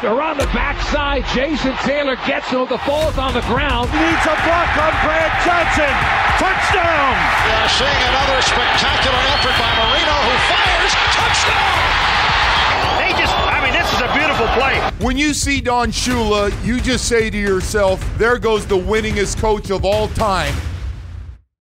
They're on the backside. Jason Taylor gets him. The ball's on the ground. Needs a block on Brad Johnson. Touchdown! Yeah, seeing another spectacular effort by Marino who fires. Touchdown! They just, I mean, this is a beautiful play. When you see Don Shula, you just say to yourself, there goes the winningest coach of all time.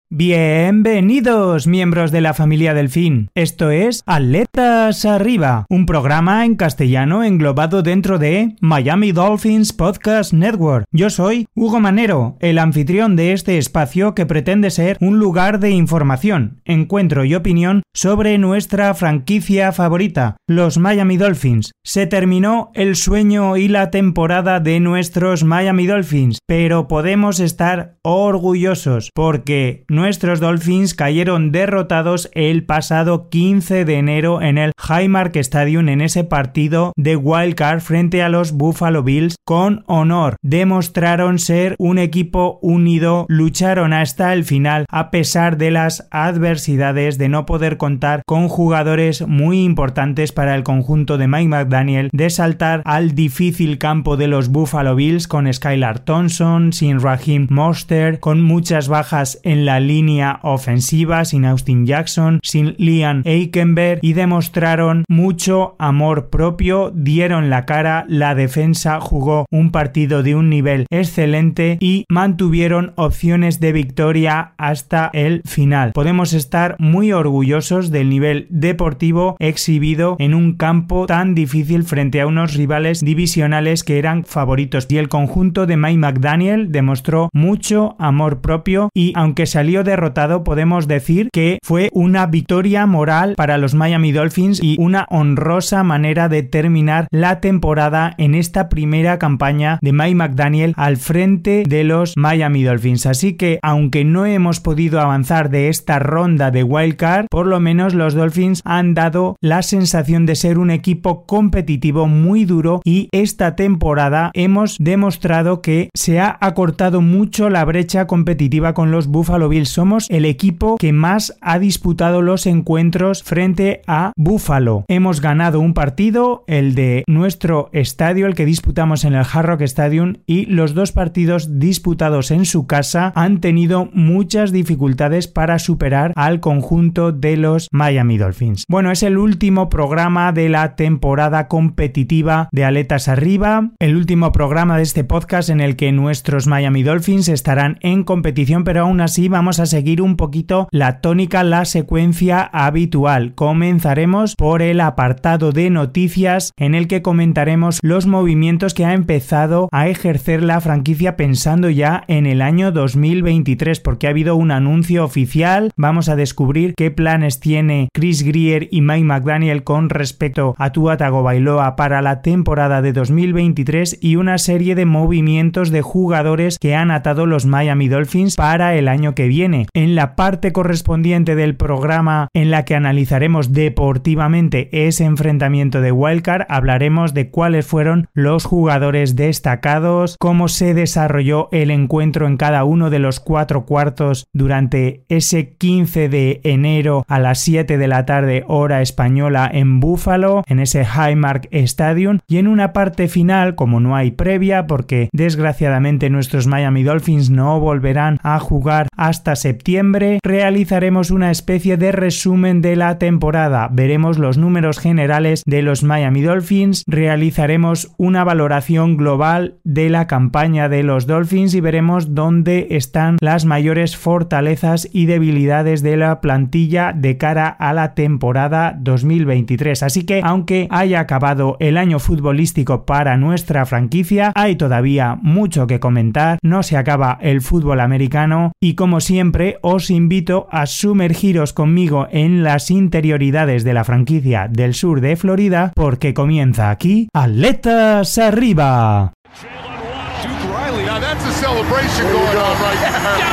Bienvenidos, miembros de la familia Delfín. Esto es Atletas Arriba, un programa en castellano englobado dentro de Miami Dolphins Podcast Network. Yo soy Hugo Manero, el anfitrión de este espacio que pretende ser un lugar de información, encuentro y opinión sobre nuestra franquicia favorita, los Miami Dolphins. Se terminó el sueño y la temporada de nuestros Miami Dolphins, pero podemos estar orgullosos porque nuestros Dolphins cayeron derrotados el pasado 15 de enero en el Highmark Stadium en ese partido de wildcard frente a los Buffalo Bills con honor. Demostraron ser un equipo unido, lucharon hasta el final a pesar de las adversidades de no poder contar con jugadores muy importantes para el conjunto de Mike McDaniel, de saltar al difícil campo de los Buffalo Bills con Skylar Thompson, sin Raheem Monster, con muchas bajas en la línea ofensiva, sin Austin Jackson, sin Liam Eikenberg y demostraron mucho amor propio, dieron la cara, la defensa jugó un partido de un nivel excelente y mantuvieron opciones de victoria hasta el final. Podemos estar muy orgullosos del nivel deportivo exhibido en un campo tan difícil frente a unos rivales divisionales que eran favoritos y el conjunto de Mike McDaniel demostró mucho amor propio y aunque salió derrotado podemos decir que fue una victoria moral para los Miami Dolphins y una honrosa manera de terminar la temporada en esta primera campaña de Mike McDaniel al frente de los Miami Dolphins. Así que aunque no hemos podido avanzar de esta ronda de wildcard, por lo menos los Dolphins han dado la sensación de ser un equipo competitivo muy duro y esta temporada hemos demostrado que se ha acortado mucho la brecha competitiva con los Buffalo Bills. Somos el equipo que más ha disputado los encuentros frente a Buffalo. Hemos ganado un partido, el de nuestro estadio, el que disputamos en el Hard Rock Stadium, y los dos partidos disputados en su casa han tenido muchas dificultades para superar al conjunto de los Miami Dolphins. Bueno, es el último programa de la temporada competitiva de Aletas Arriba, el último programa de este podcast en el que nuestros Miami Dolphins estarán en competición, pero aún así vamos a seguir un poquito la tónica, la secuencia habitual. Comenzaremos por el apartado de noticias en el que comentaremos los movimientos que ha empezado a ejercer la franquicia pensando ya en el año 2023 porque ha habido un anuncio oficial, vamos a descubrir qué planes tiene Chris Greer y Mike McDaniel con respecto a Tua Tagovailoa para la temporada de 2023 y una serie de movimientos de jugadores que han atado los Miami Dolphins para el año que viene. En la parte correspondiente del programa en la que analizaremos deportivamente ese enfrentamiento de Wildcard, hablaremos de cuáles fueron los jugadores destacados, cómo se desarrolló el encuentro en cada uno de los cuatro cuartos durante ese 15 de enero a las 7 de la tarde hora española en Buffalo, en ese Highmark Stadium. Y en una parte final, como no hay previa, porque desgraciadamente nuestros Miami Dolphins no volverán a jugar hasta septiembre, realizaremos una especie de resumen de la temporada, veremos los números generales de los Miami Dolphins, realizaremos una valoración global de la campaña de los Dolphins y veremos dónde están las mayores fortalezas y debilidades de la plantilla de cara a la temporada 2023. Así que aunque haya acabado el año futbolístico para nuestra franquicia, hay todavía mucho que comentar, no se acaba el fútbol americano y como siempre os invito a sumergiros conmigo en las interioridades de la franquicia del sur de Florida porque comienza aquí Atletas Arriba.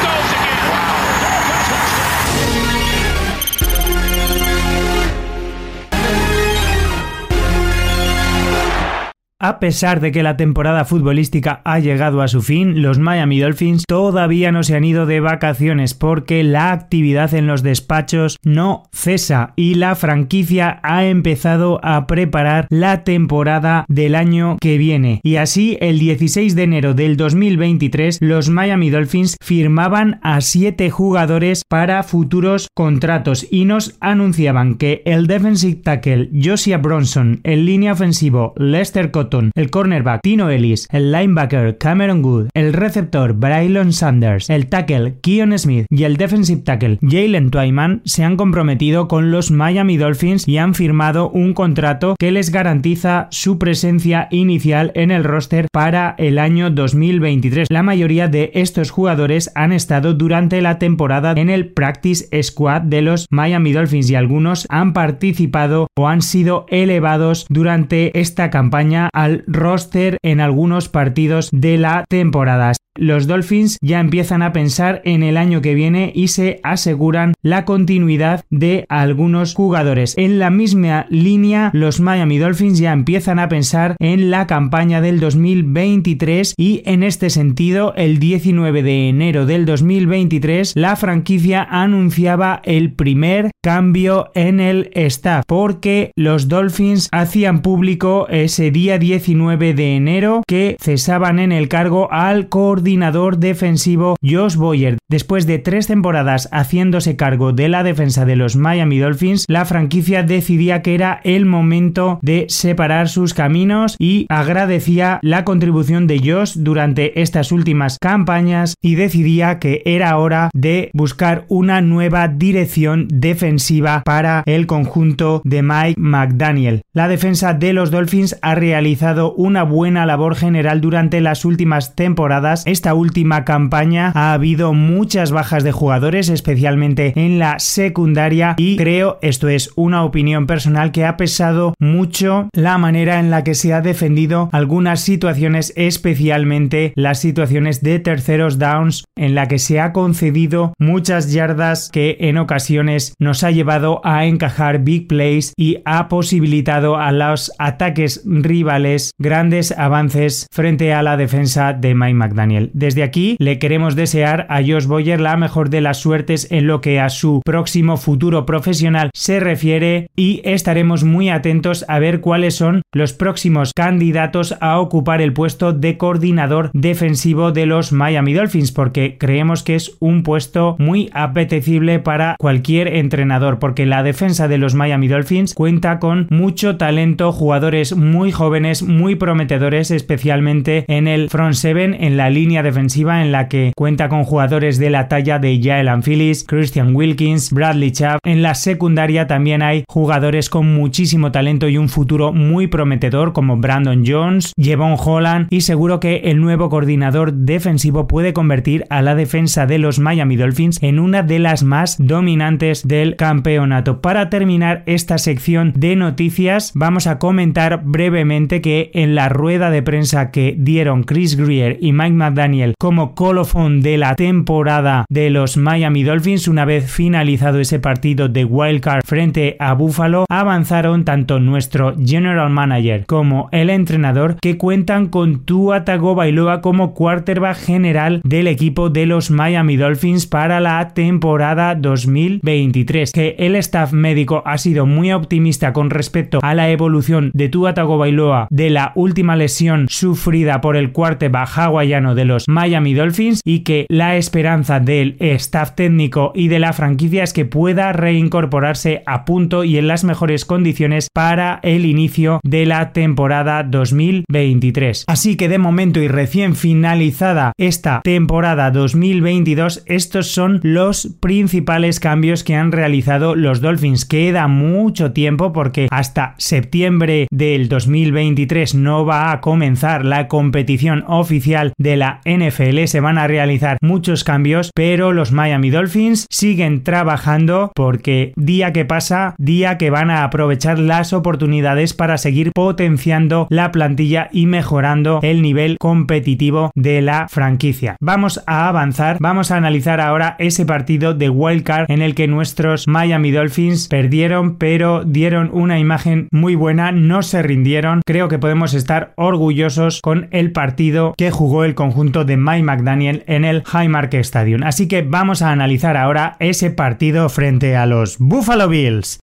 A pesar de que la temporada futbolística ha llegado a su fin, los Miami Dolphins todavía no se han ido de vacaciones porque la actividad en los despachos no cesa y la franquicia ha empezado a preparar la temporada del año que viene. Y así, el 16 de enero del 2023, los Miami Dolphins firmaban a siete jugadores para futuros contratos y nos anunciaban que el defensive tackle Josiah Bronson, el línea ofensivo Lester Cotton, el cornerback Tino Ellis, el linebacker Cameron Good, el receptor Braylon Sanders, el tackle Keon Smith y el defensive tackle Jalen Twyman se han comprometido con los Miami Dolphins y han firmado un contrato que les garantiza su presencia inicial en el roster para el año 2023. La mayoría de estos jugadores han estado durante la temporada en el practice squad de los Miami Dolphins y algunos han participado o han sido elevados durante esta campaña al roster en algunos partidos de la temporada. Los Dolphins ya empiezan a pensar en el año que viene y se aseguran la continuidad de algunos jugadores. En la misma línea, los Miami Dolphins ya empiezan a pensar en la campaña del 2023 y en este sentido, el 19 de enero del 2023, la franquicia anunciaba el primer cambio en el staff porque los Dolphins hacían público ese día 19 de enero que cesaban en el cargo al coordinador defensivo Josh Boyer. Después de tres temporadas haciéndose cargo de la defensa de los Miami Dolphins, la franquicia decidía que era el momento de separar sus caminos y agradecía la contribución de Josh durante estas últimas campañas y decidía que era hora de buscar una nueva dirección defensiva para el conjunto de Mike McDaniel. La defensa de los Dolphins ha realizado una buena labor general durante las últimas temporadas. Esta última campaña ha habido muchas bajas de jugadores, especialmente en la secundaria y creo, esto es una opinión personal, que ha pesado mucho la manera en la que se ha defendido algunas situaciones, especialmente las situaciones de terceros downs en la que se ha concedido muchas yardas que en ocasiones nos ha llevado a encajar big plays y ha posibilitado a los ataques rivales grandes avances frente a la defensa de Mike McDaniel. Desde aquí le queremos desear a Josh Boyer la mejor de las suertes en lo que a su próximo futuro profesional se refiere y estaremos muy atentos a ver cuáles son los próximos candidatos a ocupar el puesto de coordinador defensivo de los Miami Dolphins porque creemos que es un puesto muy apetecible para cualquier entrenador porque la defensa de los Miami Dolphins cuenta con mucho talento, jugadores muy jóvenes, muy prometedores, especialmente en el front seven, en la línea defensiva en la que cuenta con jugadores de la talla de Jael Phillips, Christian Wilkins, Bradley Chubb. En la secundaria también hay jugadores con muchísimo talento y un futuro muy prometedor como Brandon Jones, Jevon Holland y seguro que el nuevo coordinador defensivo puede convertir a la defensa de los Miami Dolphins en una de las más dominantes del campeonato. Para terminar esta sección de noticias vamos a comentar brevemente que en la rueda de prensa que dieron Chris Greer y Mike McDonald Daniel como colofón de la temporada de los Miami Dolphins una vez finalizado ese partido de wildcard frente a Buffalo avanzaron tanto nuestro general manager como el entrenador que cuentan con Tua Tagovailoa como quarterback general del equipo de los Miami Dolphins para la temporada 2023 que el staff médico ha sido muy optimista con respecto a la evolución de Tua Tagovailoa de la última lesión sufrida por el quarterback hawaiano de los Miami Dolphins y que la esperanza del staff técnico y de la franquicia es que pueda reincorporarse a punto y en las mejores condiciones para el inicio de la temporada 2023. Así que de momento y recién finalizada esta temporada 2022, estos son los principales cambios que han realizado los Dolphins. Queda mucho tiempo porque hasta septiembre del 2023 no va a comenzar la competición oficial de la NFL se van a realizar muchos cambios, pero los Miami Dolphins siguen trabajando porque día que pasa, día que van a aprovechar las oportunidades para seguir potenciando la plantilla y mejorando el nivel competitivo de la franquicia. Vamos a avanzar, vamos a analizar ahora ese partido de wildcard en el que nuestros Miami Dolphins perdieron, pero dieron una imagen muy buena, no se rindieron. Creo que podemos estar orgullosos con el partido que jugó el conjunto de Mike McDaniel en el Highmark Stadium. Así que vamos a analizar ahora ese partido frente a los Buffalo Bills.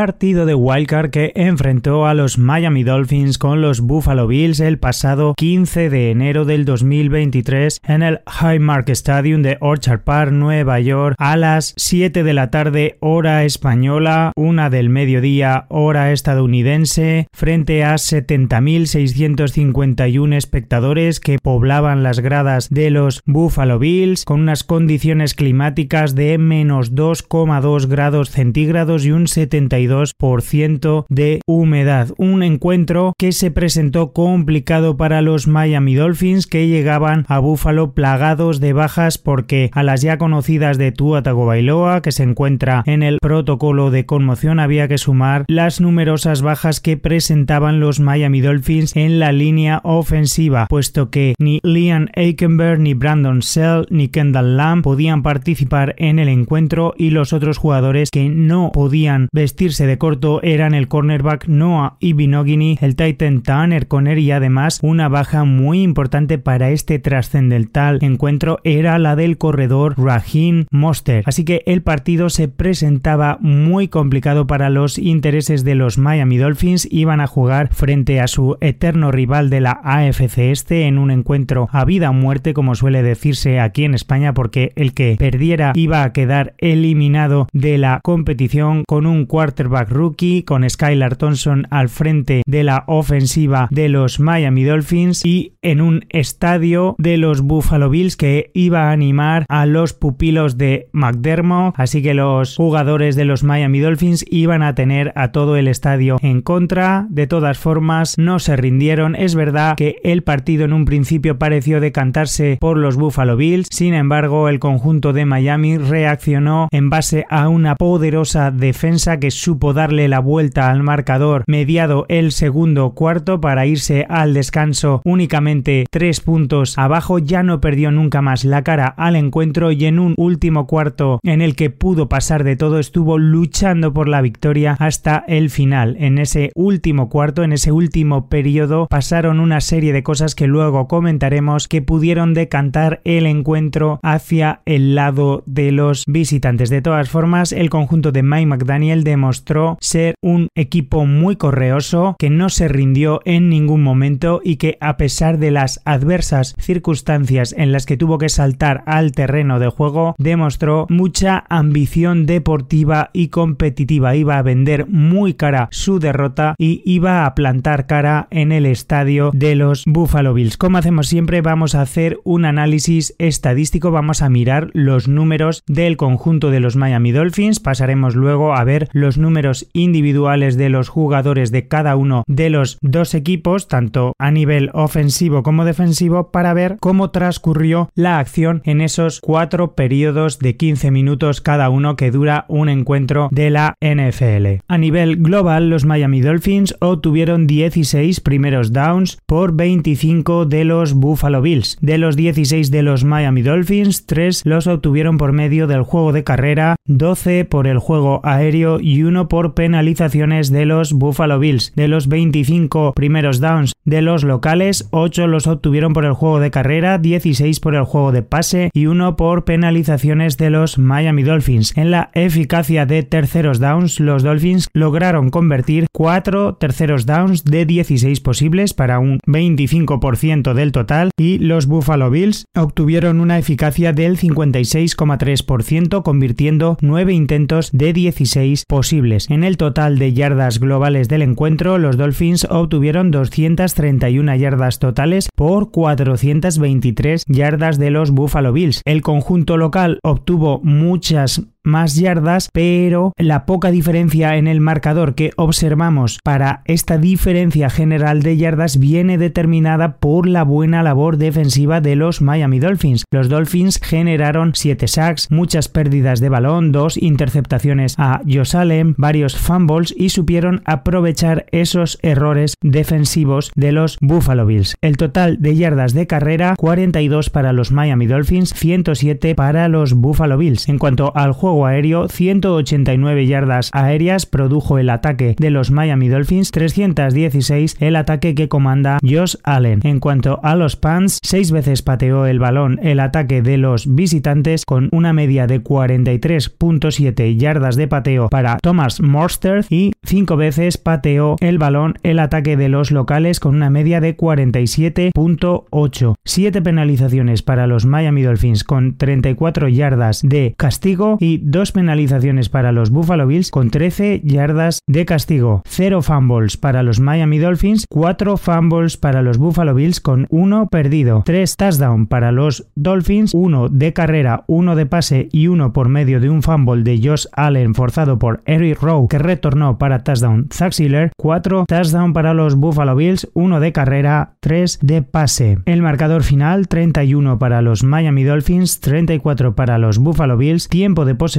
partido de wildcard que enfrentó a los Miami Dolphins con los Buffalo Bills el pasado 15 de enero del 2023 en el Highmark Stadium de Orchard Park, Nueva York, a las 7 de la tarde hora española, una del mediodía hora estadounidense, frente a 70.651 espectadores que poblaban las gradas de los Buffalo Bills con unas condiciones climáticas de menos 2,2 grados centígrados y un 72 62% de humedad. Un encuentro que se presentó complicado para los Miami Dolphins que llegaban a Buffalo plagados de bajas porque a las ya conocidas de Tua Tagovailoa, que se encuentra en el protocolo de conmoción, había que sumar las numerosas bajas que presentaban los Miami Dolphins en la línea ofensiva, puesto que ni Liam Aikenberg, ni Brandon Sell, ni Kendall Lamb podían participar en el encuentro y los otros jugadores que no podían vestirse de corto eran el cornerback Noah Ibinogini, el Titan Tanner Conner y además una baja muy importante para este trascendental encuentro era la del corredor Raheem Monster. Así que el partido se presentaba muy complicado para los intereses de los Miami Dolphins. Iban a jugar frente a su eterno rival de la AFC Este en un encuentro a vida o muerte, como suele decirse aquí en España, porque el que perdiera iba a quedar eliminado de la competición con un cuarto rookie con Skylar Thompson al frente de la ofensiva de los Miami Dolphins y en un estadio de los Buffalo Bills que iba a animar a los pupilos de McDermott, así que los jugadores de los Miami Dolphins iban a tener a todo el estadio en contra. De todas formas, no se rindieron. Es verdad que el partido en un principio pareció decantarse por los Buffalo Bills, sin embargo, el conjunto de Miami reaccionó en base a una poderosa defensa que supo darle la vuelta al marcador mediado el segundo cuarto para irse al descanso únicamente tres puntos abajo, ya no perdió nunca más la cara al encuentro y en un último cuarto en el que pudo pasar de todo estuvo luchando por la victoria hasta el final. En ese último cuarto, en ese último periodo, pasaron una serie de cosas que luego comentaremos que pudieron decantar el encuentro hacia el lado de los visitantes. De todas formas, el conjunto de Mike McDaniel demostró ser un equipo muy correoso, que no se rindió en ningún momento y que a pesar de las adversas circunstancias en las que tuvo que saltar al terreno de juego, demostró mucha ambición deportiva y competitiva. Iba a vender muy cara su derrota y iba a plantar cara en el estadio de los Buffalo Bills. Como hacemos siempre, vamos a hacer un análisis estadístico, vamos a mirar los números del conjunto de los Miami Dolphins, pasaremos luego a ver los números individuales de los jugadores de cada uno de los dos equipos, tanto a nivel ofensivo como defensivo, para ver cómo transcurrió la acción en esos cuatro periodos de 15 minutos cada uno que dura un encuentro de la NFL. A nivel global, los Miami Dolphins obtuvieron 16 primeros downs por 25 de los Buffalo Bills. De los 16 de los Miami Dolphins, 3 los obtuvieron por medio del juego de carrera, 12 por el juego aéreo y por penalizaciones de los Buffalo Bills. De los 25 primeros downs de los locales, 8 los obtuvieron por el juego de carrera, 16 por el juego de pase y 1 por penalizaciones de los Miami Dolphins. En la eficacia de terceros downs, los Dolphins lograron convertir 4 terceros downs de 16 posibles para un 25% del total y los Buffalo Bills obtuvieron una eficacia del 56,3% convirtiendo 9 intentos de 16 posibles. En el total de yardas globales del encuentro, los Dolphins obtuvieron 231 yardas totales por 423 yardas de los Buffalo Bills. El conjunto local obtuvo muchas más yardas, pero la poca diferencia en el marcador que observamos para esta diferencia general de yardas viene determinada por la buena labor defensiva de los Miami Dolphins. Los Dolphins generaron 7 sacks, muchas pérdidas de balón, dos interceptaciones a Josh Allen, varios fumbles y supieron aprovechar esos errores defensivos de los Buffalo Bills. El total de yardas de carrera 42 para los Miami Dolphins, 107 para los Buffalo Bills. En cuanto al juego aéreo, 189 yardas aéreas produjo el ataque de los Miami Dolphins, 316 el ataque que comanda Josh Allen. En cuanto a los Pants, 6 veces pateó el balón el ataque de los visitantes con una media de 43.7 yardas de pateo para Thomas Morster y 5 veces pateó el balón el ataque de los locales con una media de 47.8. 7 penalizaciones para los Miami Dolphins con 34 yardas de castigo y 2 penalizaciones para los Buffalo Bills con 13 yardas de castigo. 0 fumbles para los Miami Dolphins, 4 fumbles para los Buffalo Bills con 1 perdido. 3 touchdowns para los Dolphins, 1 de carrera, 1 de pase y 1 por medio de un fumble de Josh Allen forzado por Eric Rowe que retornó para touchdown Zach 4 touchdown para los Buffalo Bills, 1 de carrera, 3 de pase. El marcador final 31 para los Miami Dolphins, 34 para los Buffalo Bills, tiempo de posesión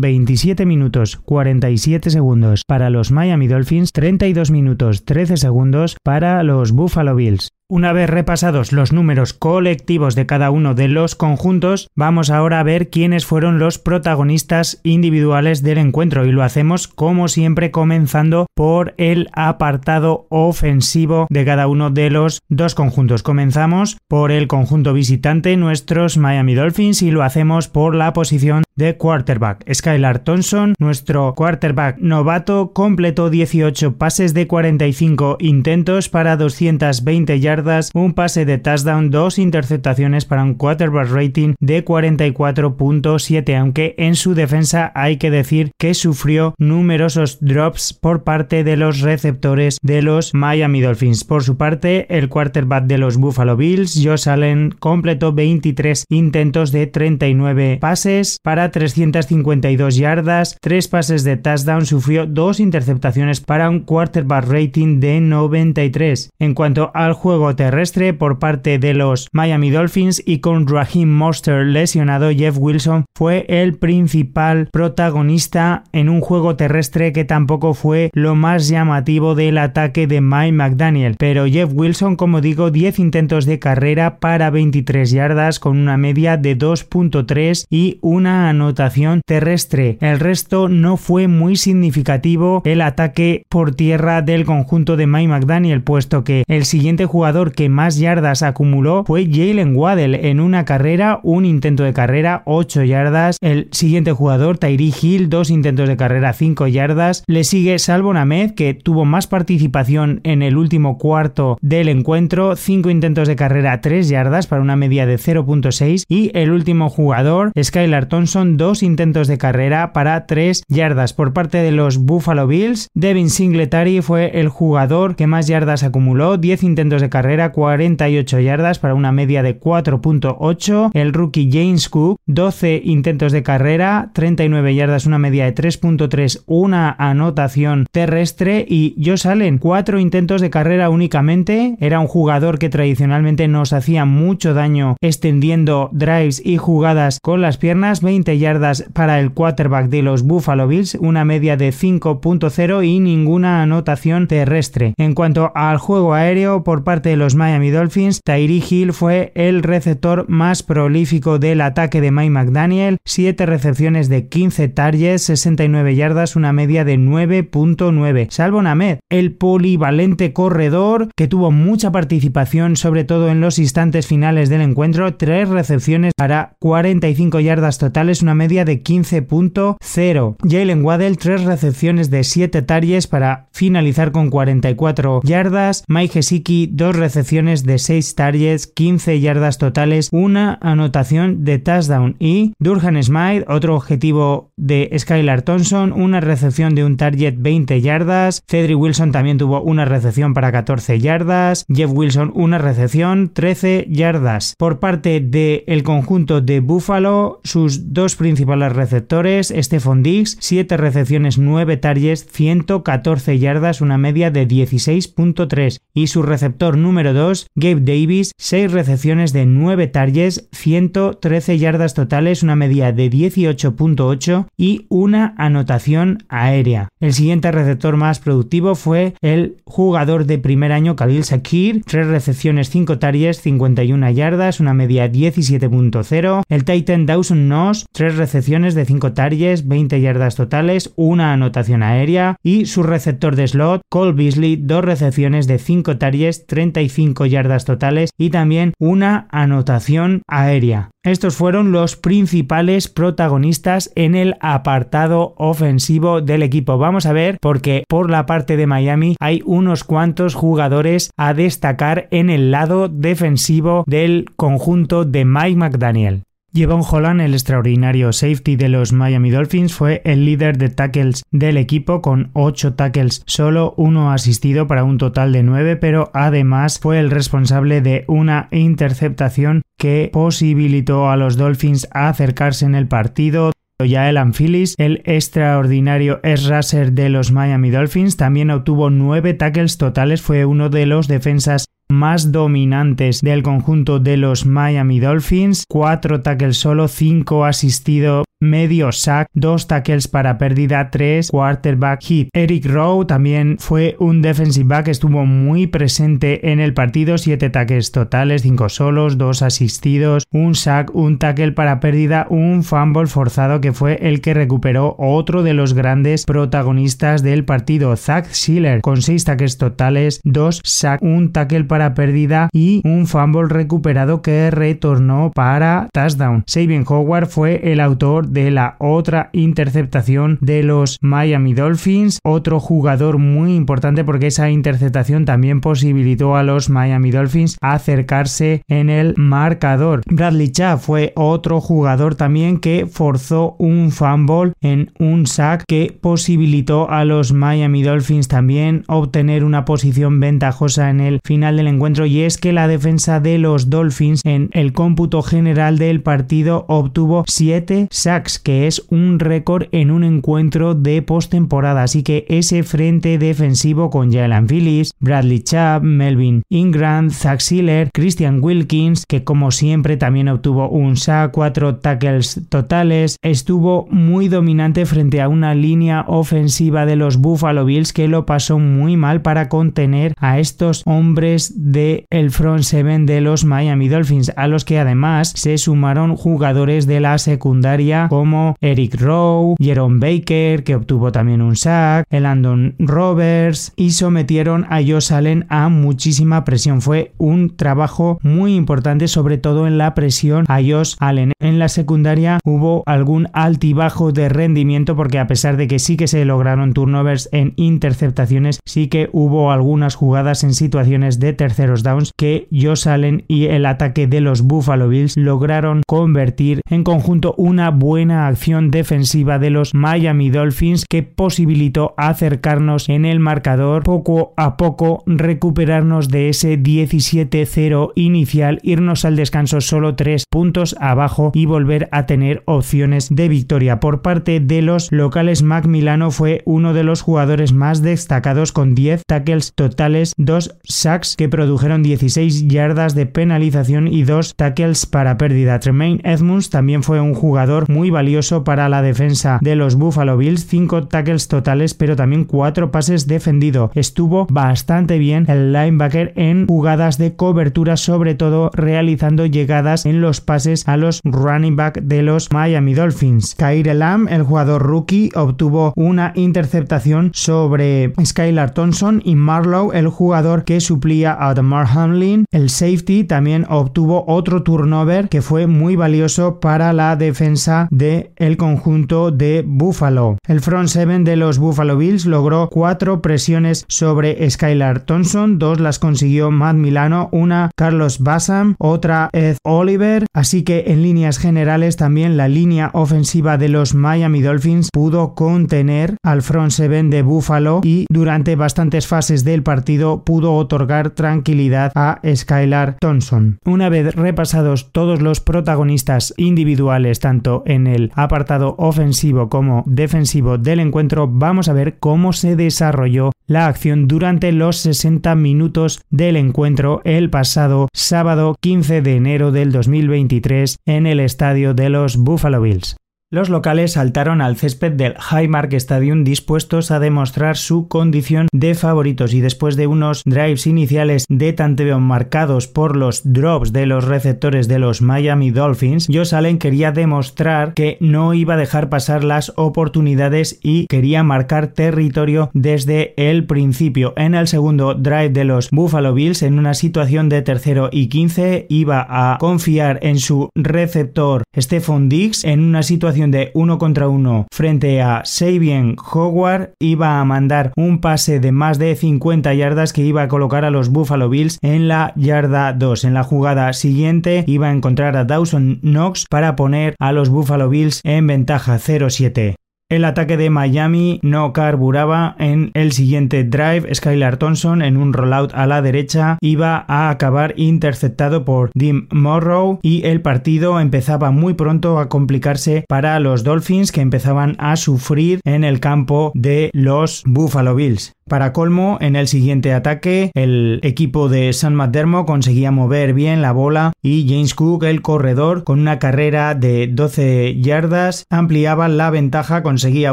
27 minutos 47 segundos para los Miami Dolphins, 32 minutos 13 segundos para los Buffalo Bills. Una vez repasados los números colectivos de cada uno de los conjuntos, vamos ahora a ver quiénes fueron los protagonistas individuales del encuentro y lo hacemos como siempre comenzando por el apartado ofensivo de cada uno de los dos conjuntos. Comenzamos por el conjunto visitante, nuestros Miami Dolphins, y lo hacemos por la posición de quarterback. Skylar Thompson, nuestro quarterback novato, completó 18 pases de 45 intentos para 220 yardas, un pase de touchdown, dos interceptaciones para un quarterback rating de 44.7, aunque en su defensa hay que decir que sufrió numerosos drops por parte de los receptores de los Miami Dolphins. Por su parte, el quarterback de los Buffalo Bills, Josh Allen, completó 23 intentos de 39 pases para 352 yardas, 3 pases de touchdown, sufrió dos interceptaciones para un quarterback rating de 93. En cuanto al juego terrestre por parte de los Miami Dolphins y con Raheem Monster lesionado, Jeff Wilson fue el principal protagonista en un juego terrestre que tampoco fue lo más llamativo del ataque de Mike McDaniel. Pero Jeff Wilson, como digo, 10 intentos de carrera para 23 yardas con una media de 2.3 y una anotación terrestre. El resto no fue muy significativo el ataque por tierra del conjunto de Mike McDaniel, puesto que el siguiente jugador que más yardas acumuló fue Jalen Waddell en una carrera, un intento de carrera, 8 yardas. El siguiente jugador, Tyree Hill, dos intentos de carrera, 5 yardas. Le sigue Salvo Ahmed, que tuvo más participación en el último cuarto del encuentro, 5 intentos de carrera, 3 yardas para una media de 0.6. Y el último jugador, Skylar Thompson, dos intentos de carrera para tres yardas por parte de los Buffalo Bills. Devin Singletary fue el jugador que más yardas acumuló, 10 intentos de carrera, 48 yardas para una media de 4.8. El rookie James Cook, 12 intentos de carrera, 39 yardas, una media de 3.3, una anotación terrestre y Josh Allen, 4 intentos de carrera únicamente. Era un jugador que tradicionalmente nos hacía mucho daño extendiendo drives y jugadas con las piernas, 20 yardas para el quarterback de los Buffalo Bills, una media de 5.0 y ninguna anotación terrestre. En cuanto al juego aéreo por parte de los Miami Dolphins, Tyree Hill fue el receptor más prolífico del ataque de Mike McDaniel, 7 recepciones de 15 targets, 69 yardas, una media de 9.9. Salvo Named, el polivalente corredor que tuvo mucha participación sobre todo en los instantes finales del encuentro, 3 recepciones para 45 yardas totales, una media de 15.0. Jalen Waddell, 3 recepciones de 7 targets para finalizar con 44 yardas. Mike Gesicki, 2 recepciones de 6 targets, 15 yardas totales, una anotación de touchdown y Durhan Smythe, otro objetivo de Skylar Thompson, una recepción de un target 20 yardas, Cedric Wilson también tuvo una recepción para 14 yardas, Jeff Wilson una recepción 13 yardas. Por parte del conjunto de Buffalo, sus dos principales receptores, Stephon Diggs, 7 recepciones, 9 targets, 114 yardas, una media de 16.3 y su receptor número 2, Gabe Davis, 6 recepciones de 9 targets, 113 yardas totales, una media de 18.8 y una anotación aérea. El siguiente receptor más productivo fue el jugador de primer año Khalil Shakir, 3 recepciones, 5 targets, 51 yardas, una media 17.0. El Titan Dawson Nos, 3 recepciones de 5 targets, 20 yardas totales, una anotación aérea y su receptor de slot, Cole Beasley, 2 recepciones de 5 targets, 35 yardas totales y también una anotación aérea. Estos fueron los principales protagonistas en el apartado ofensivo del equipo. Vamos a ver porque por la parte de Miami hay unos cuantos jugadores a destacar en el lado defensivo del conjunto de Mike McDaniel. Jevon Holland, el extraordinario safety de los Miami Dolphins, fue el líder de tackles del equipo con 8 tackles, solo uno asistido para un total de 9, pero además fue el responsable de una interceptación que posibilitó a los Dolphins acercarse en el partido. Ya el Phillips, el extraordinario S. Racer de los Miami Dolphins, también obtuvo 9 tackles totales, fue uno de los defensas más dominantes del conjunto de los Miami Dolphins, 4 tackles solo, 5 asistido medio sack, dos tackles para pérdida, tres quarterback hit. Eric Rowe también fue un defensive back, estuvo muy presente en el partido, siete tackles totales, cinco solos, dos asistidos, un sack, un tackle para pérdida, un fumble forzado que fue el que recuperó otro de los grandes protagonistas del partido, Zach Schiller, con seis tackles totales, dos sack, un tackle para pérdida y un fumble recuperado que retornó para touchdown. Sabin Howard fue el autor de la otra interceptación de los Miami Dolphins, otro jugador muy importante porque esa interceptación también posibilitó a los Miami Dolphins acercarse en el marcador. Bradley Chubb fue otro jugador también que forzó un fumble en un sack que posibilitó a los Miami Dolphins también obtener una posición ventajosa en el final del encuentro. Y es que la defensa de los Dolphins en el cómputo general del partido obtuvo 7 sacks que es un récord en un encuentro de postemporada. Así que ese frente defensivo con Jalen Phillips, Bradley Chubb, Melvin Ingram, Zach Sealer, Christian Wilkins, que como siempre también obtuvo un sack, cuatro tackles totales, estuvo muy dominante frente a una línea ofensiva de los Buffalo Bills que lo pasó muy mal para contener a estos hombres de el front seven de los Miami Dolphins, a los que además se sumaron jugadores de la secundaria como Eric Rowe, Jerome Baker, que obtuvo también un sack, el Andon Roberts, y sometieron a Josh Allen a muchísima presión. Fue un trabajo muy importante, sobre todo en la presión a Josh Allen. En la secundaria hubo algún altibajo de rendimiento porque a pesar de que sí que se lograron turnovers en interceptaciones, sí que hubo algunas jugadas en situaciones de terceros downs que Josh Allen y el ataque de los Buffalo Bills lograron convertir en conjunto una buena acción defensiva de los Miami Dolphins que posibilitó acercarnos en el marcador poco a poco recuperarnos de ese 17-0 inicial irnos al descanso solo 3 puntos abajo y volver a tener opciones de victoria. Por parte de los locales Mac Milano fue uno de los jugadores más destacados con 10 tackles totales 2 sacks que produjeron 16 yardas de penalización y 2 tackles para pérdida. Tremaine Edmunds también fue un jugador muy valioso para la defensa de los Buffalo Bills, 5 tackles totales, pero también 4 pases defendidos. Estuvo bastante bien el linebacker en jugadas de cobertura, sobre todo realizando llegadas en los pases a los running back de los Miami Dolphins. Kyrie Lamb, el jugador rookie, obtuvo una interceptación sobre Skylar Thompson y Marlowe, el jugador que suplía a Damar Hamlin. El safety también obtuvo otro turnover que fue muy valioso para la defensa del el conjunto de Buffalo. El front seven de los Buffalo Bills logró cuatro presiones sobre Skylar Thompson, dos las consiguió Matt Milano, una Carlos Bassam, otra Ed Oliver, así que en líneas generales también la línea ofensiva de los Miami Dolphins pudo contener al front seven de Buffalo y durante bastantes fases del partido pudo otorgar tranquilidad a Skylar Thompson. Una vez repasados todos los protagonistas individuales tanto en el apartado ofensivo como defensivo del encuentro, vamos a ver cómo se desarrolló la acción durante los 60 minutos del encuentro el pasado sábado 15 de enero del 2023 en el estadio de los Buffalo Bills. Los locales saltaron al césped del Highmark Stadium dispuestos a demostrar su condición de favoritos y después de unos drives iniciales de tanteo marcados por los drops de los receptores de los Miami Dolphins, Josh Allen quería demostrar que no iba a dejar pasar las oportunidades y quería marcar territorio desde el principio. En el segundo drive de los Buffalo Bills, en una situación de tercero y 15, iba a confiar en su receptor Stephon Diggs en una situación de uno contra uno frente a Sabian Howard iba a mandar un pase de más de 50 yardas que iba a colocar a los Buffalo Bills en la yarda 2. En la jugada siguiente iba a encontrar a Dawson Knox para poner a los Buffalo Bills en ventaja 0-7. El ataque de Miami no carburaba en el siguiente drive. Skylar Thompson en un rollout a la derecha iba a acabar interceptado por Dim Morrow y el partido empezaba muy pronto a complicarse para los Dolphins que empezaban a sufrir en el campo de los Buffalo Bills. Para colmo, en el siguiente ataque, el equipo de San McDermott conseguía mover bien la bola y James Cook, el corredor, con una carrera de 12 yardas, ampliaba la ventaja, conseguía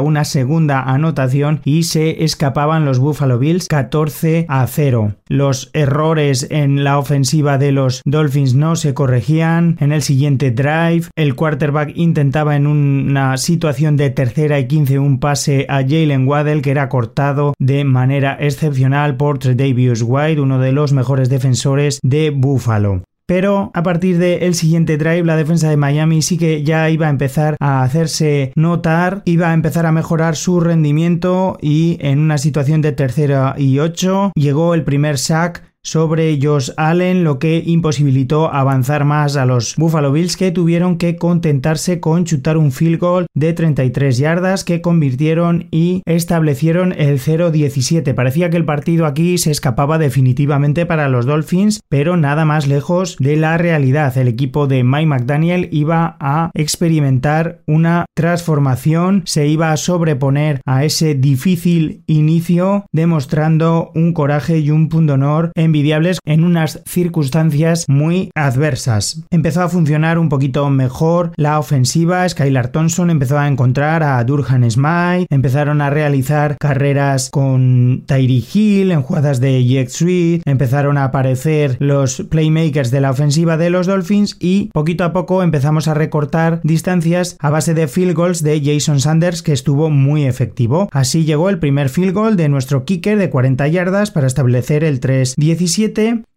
una segunda anotación y se escapaban los Buffalo Bills 14 a 0. Los errores en la ofensiva de los Dolphins no se corregían. En el siguiente drive, el quarterback intentaba en una situación de tercera y 15 un pase a Jalen Waddell que era cortado de manera manera excepcional por Davis White, uno de los mejores defensores de Buffalo. Pero a partir del siguiente drive, la defensa de Miami sí que ya iba a empezar a hacerse notar, iba a empezar a mejorar su rendimiento y en una situación de tercera y ocho llegó el primer sack sobre Josh Allen, lo que imposibilitó avanzar más a los Buffalo Bills que tuvieron que contentarse con chutar un field goal de 33 yardas que convirtieron y establecieron el 0-17. Parecía que el partido aquí se escapaba definitivamente para los Dolphins, pero nada más lejos de la realidad. El equipo de Mike McDaniel iba a experimentar una transformación, se iba a sobreponer a ese difícil inicio, demostrando un coraje y un punto honor en en unas circunstancias muy adversas. Empezó a funcionar un poquito mejor la ofensiva, Skylar Thompson empezó a encontrar a Durhan Smythe, empezaron a realizar carreras con Tyree Hill en jugadas de Jet Street, empezaron a aparecer los playmakers de la ofensiva de los Dolphins y poquito a poco empezamos a recortar distancias a base de field goals de Jason Sanders que estuvo muy efectivo. Así llegó el primer field goal de nuestro kicker de 40 yardas para establecer el 3-17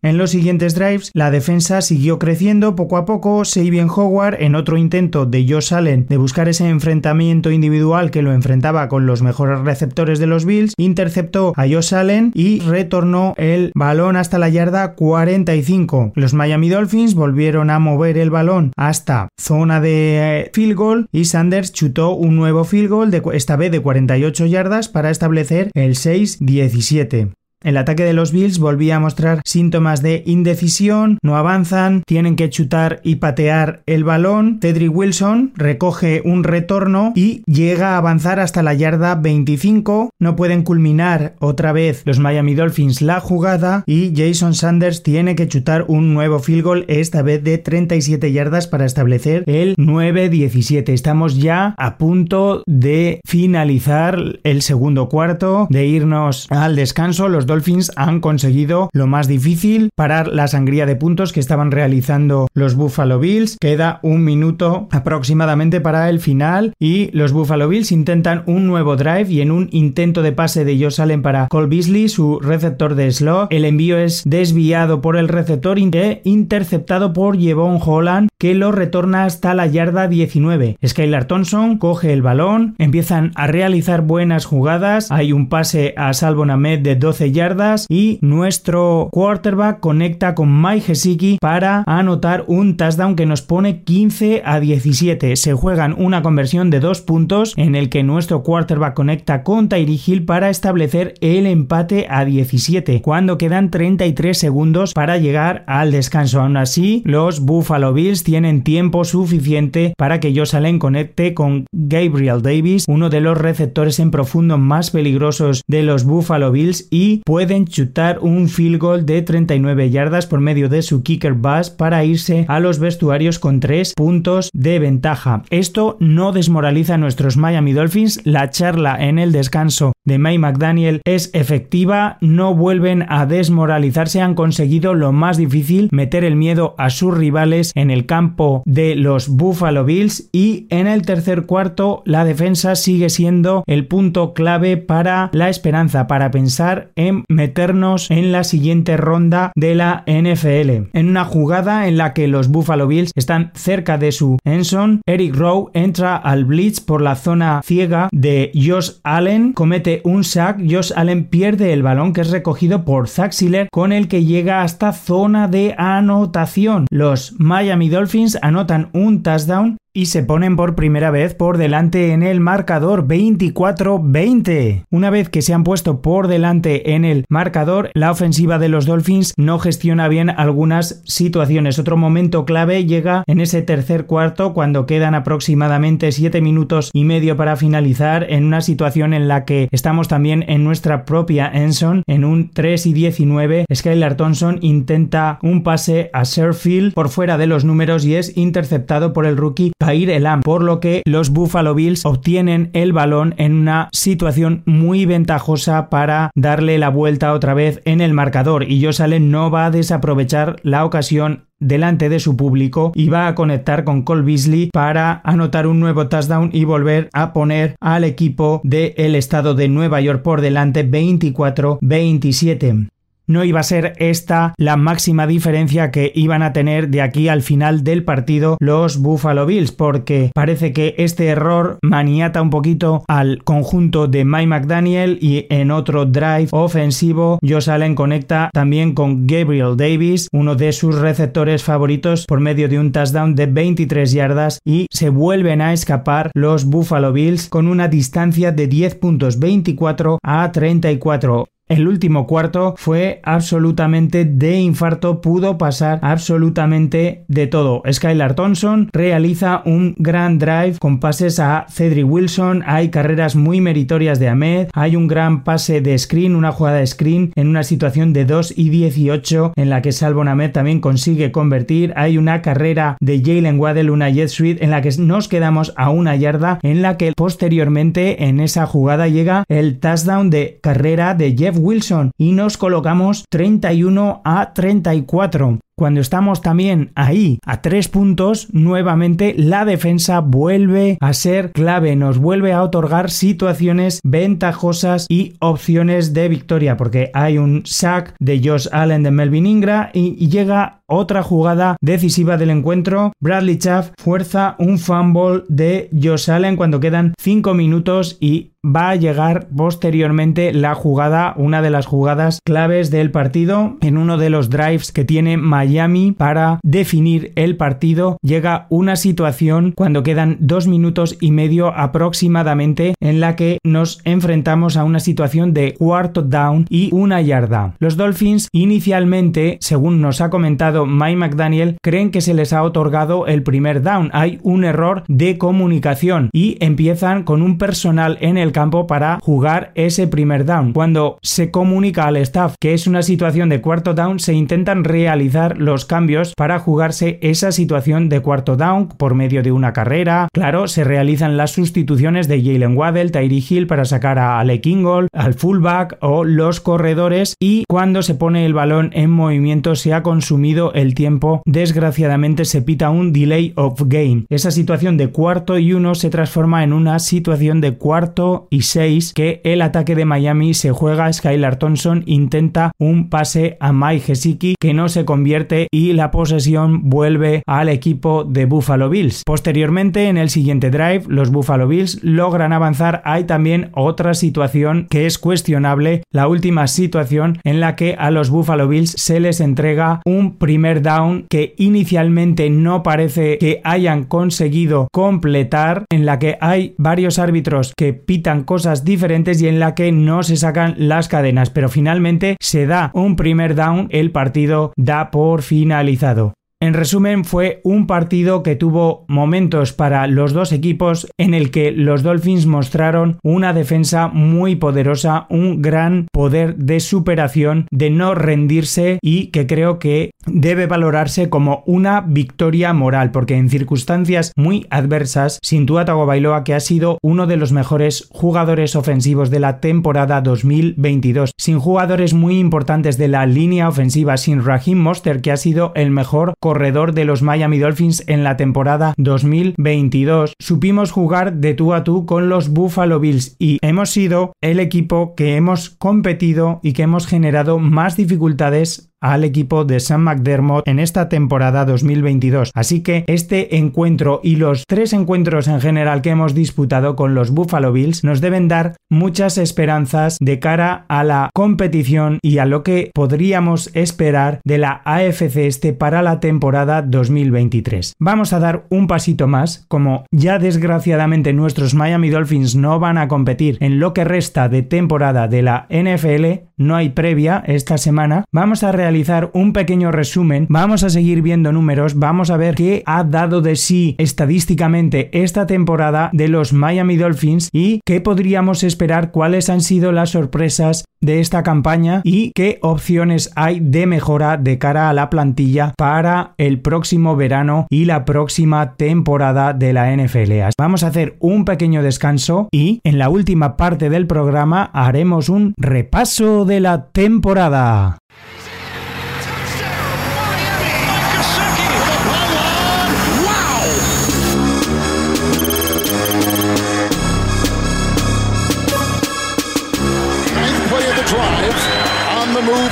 en los siguientes drives, la defensa siguió creciendo poco a poco. Sabian Howard, en otro intento de Josh Allen de buscar ese enfrentamiento individual que lo enfrentaba con los mejores receptores de los Bills, interceptó a Josh Allen y retornó el balón hasta la yarda 45. Los Miami Dolphins volvieron a mover el balón hasta zona de eh, field goal y Sanders chutó un nuevo field goal, de, esta vez de 48 yardas, para establecer el 6-17. El ataque de los Bills volvía a mostrar síntomas de indecisión, no avanzan, tienen que chutar y patear el balón. Cedric Wilson recoge un retorno y llega a avanzar hasta la yarda 25. No pueden culminar otra vez los Miami Dolphins la jugada y Jason Sanders tiene que chutar un nuevo field goal, esta vez de 37 yardas para establecer el 9-17. Estamos ya a punto de finalizar el segundo cuarto, de irnos al descanso. Los Dolphins han conseguido lo más difícil, parar la sangría de puntos que estaban realizando los Buffalo Bills. Queda un minuto aproximadamente para el final y los Buffalo Bills intentan un nuevo drive y en un intento de pase de Josh Allen para Cole Beasley, su receptor de slot, el envío es desviado por el receptor e interceptado por Jevon Holland que lo retorna hasta la yarda 19. Skylar Thompson coge el balón, empiezan a realizar buenas jugadas, hay un pase a Salvo Ahmed de 12 yardas y nuestro quarterback conecta con Mike Gesicki para anotar un touchdown que nos pone 15 a 17. Se juegan una conversión de dos puntos en el que nuestro quarterback conecta con Tyree Hill para establecer el empate a 17 cuando quedan 33 segundos para llegar al descanso. Aún así, los Buffalo Bills tienen tiempo suficiente para que Josh conecte con Gabriel Davis, uno de los receptores en profundo más peligrosos de los Buffalo Bills y pueden chutar un field goal de 39 yardas por medio de su kicker bus para irse a los vestuarios con 3 puntos de ventaja. Esto no desmoraliza a nuestros Miami Dolphins, la charla en el descanso de May McDaniel es efectiva, no vuelven a desmoralizarse, han conseguido lo más difícil, meter el miedo a sus rivales en el campo de los Buffalo Bills. Y en el tercer cuarto la defensa sigue siendo el punto clave para la esperanza, para pensar en meternos en la siguiente ronda de la NFL. En una jugada en la que los Buffalo Bills están cerca de su Enson, Eric Rowe entra al blitz por la zona ciega de Josh Allen, comete un sack, Josh Allen pierde el balón que es recogido por Zach Siller con el que llega hasta zona de anotación. Los Miami Dolphins anotan un touchdown y se ponen por primera vez por delante en el marcador 24-20. Una vez que se han puesto por delante en el marcador, la ofensiva de los Dolphins no gestiona bien algunas situaciones. Otro momento clave llega en ese tercer cuarto cuando quedan aproximadamente 7 minutos y medio para finalizar en una situación en la que estamos también en nuestra propia Enson en un 3 y 19. Skylar Thompson intenta un pase a Sherfield por fuera de los números y es interceptado por el rookie Kair Elam, por lo que los Buffalo Bills obtienen el balón en una situación muy ventajosa para darle la vuelta otra vez en el marcador. Y Josh Allen no va a desaprovechar la ocasión delante de su público y va a conectar con Cole Beasley para anotar un nuevo touchdown y volver a poner al equipo del estado de Nueva York por delante 24-27 no iba a ser esta la máxima diferencia que iban a tener de aquí al final del partido los Buffalo Bills, porque parece que este error maniata un poquito al conjunto de Mike McDaniel y en otro drive ofensivo Josh Allen conecta también con Gabriel Davis, uno de sus receptores favoritos por medio de un touchdown de 23 yardas y se vuelven a escapar los Buffalo Bills con una distancia de 10 puntos 24 a 34. El último cuarto fue absolutamente de infarto, pudo pasar absolutamente de todo. Skylar Thompson realiza un gran drive con pases a Cedric Wilson, hay carreras muy meritorias de Ahmed, hay un gran pase de screen, una jugada de screen en una situación de 2 y 18 en la que Salvo Ahmed también consigue convertir, hay una carrera de Jalen Waddell, una jet suite en la que nos quedamos a una yarda, en la que posteriormente en esa jugada llega el touchdown de carrera de Jeff Wilson y nos colocamos 31 a 34. Cuando estamos también ahí a tres puntos, nuevamente la defensa vuelve a ser clave, nos vuelve a otorgar situaciones ventajosas y opciones de victoria, porque hay un sack de Josh Allen de Melvin Ingra y llega otra jugada decisiva del encuentro. Bradley Chaff fuerza un fumble de Josh Allen cuando quedan 5 minutos y va a llegar posteriormente la jugada, una de las jugadas claves del partido en uno de los drives que tiene Miami para definir el partido. Llega una situación cuando quedan dos minutos y medio aproximadamente en la que nos enfrentamos a una situación de cuarto down y una yarda. Los Dolphins inicialmente, según nos ha comentado Mike McDaniel, creen que se les ha otorgado el primer down. Hay un error de comunicación y empiezan con un personal en el campo para jugar ese primer down. Cuando se comunica al staff que es una situación de cuarto down, se intentan realizar los cambios para jugarse esa situación de cuarto down por medio de una carrera. Claro, se realizan las sustituciones de Jalen Waddell, Tyree Hill para sacar a Ale Kingold, al fullback o los corredores y cuando se pone el balón en movimiento se ha consumido el tiempo. Desgraciadamente se pita un delay of game. Esa situación de cuarto y uno se transforma en una situación de cuarto y seis que el ataque de Miami se juega. Skylar Thompson intenta un pase a Mike Gesicki que no se convierte y la posesión vuelve al equipo de Buffalo Bills. Posteriormente, en el siguiente drive, los Buffalo Bills logran avanzar. Hay también otra situación que es cuestionable, la última situación en la que a los Buffalo Bills se les entrega un primer down que inicialmente no parece que hayan conseguido completar, en la que hay varios árbitros que pitan cosas diferentes y en la que no se sacan las cadenas, pero finalmente se da un primer down, el partido da por finalizado. En resumen, fue un partido que tuvo momentos para los dos equipos en el que los Dolphins mostraron una defensa muy poderosa, un gran poder de superación, de no rendirse y que creo que debe valorarse como una victoria moral, porque en circunstancias muy adversas, sin Tua Tagovailoa, que ha sido uno de los mejores jugadores ofensivos de la temporada 2022, sin jugadores muy importantes de la línea ofensiva, sin Raheem Monster, que ha sido el mejor corredor de los Miami Dolphins en la temporada 2022. Supimos jugar de tú a tú con los Buffalo Bills y hemos sido el equipo que hemos competido y que hemos generado más dificultades al equipo de Sam McDermott en esta temporada 2022. Así que este encuentro y los tres encuentros en general que hemos disputado con los Buffalo Bills nos deben dar muchas esperanzas de cara a la competición y a lo que podríamos esperar de la AFC este para la temporada 2023. Vamos a dar un pasito más, como ya desgraciadamente nuestros Miami Dolphins no van a competir en lo que resta de temporada de la NFL, no hay previa esta semana, vamos a realizar un pequeño resumen, vamos a seguir viendo números, vamos a ver qué ha dado de sí estadísticamente esta temporada de los Miami Dolphins y qué podríamos esperar, cuáles han sido las sorpresas de esta campaña y qué opciones hay de mejora de cara a la plantilla para el próximo verano y la próxima temporada de la NFL. Vamos a hacer un pequeño descanso y en la última parte del programa haremos un repaso de la temporada.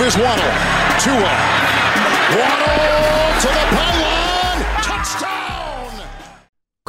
On the move is Waddle. Tua.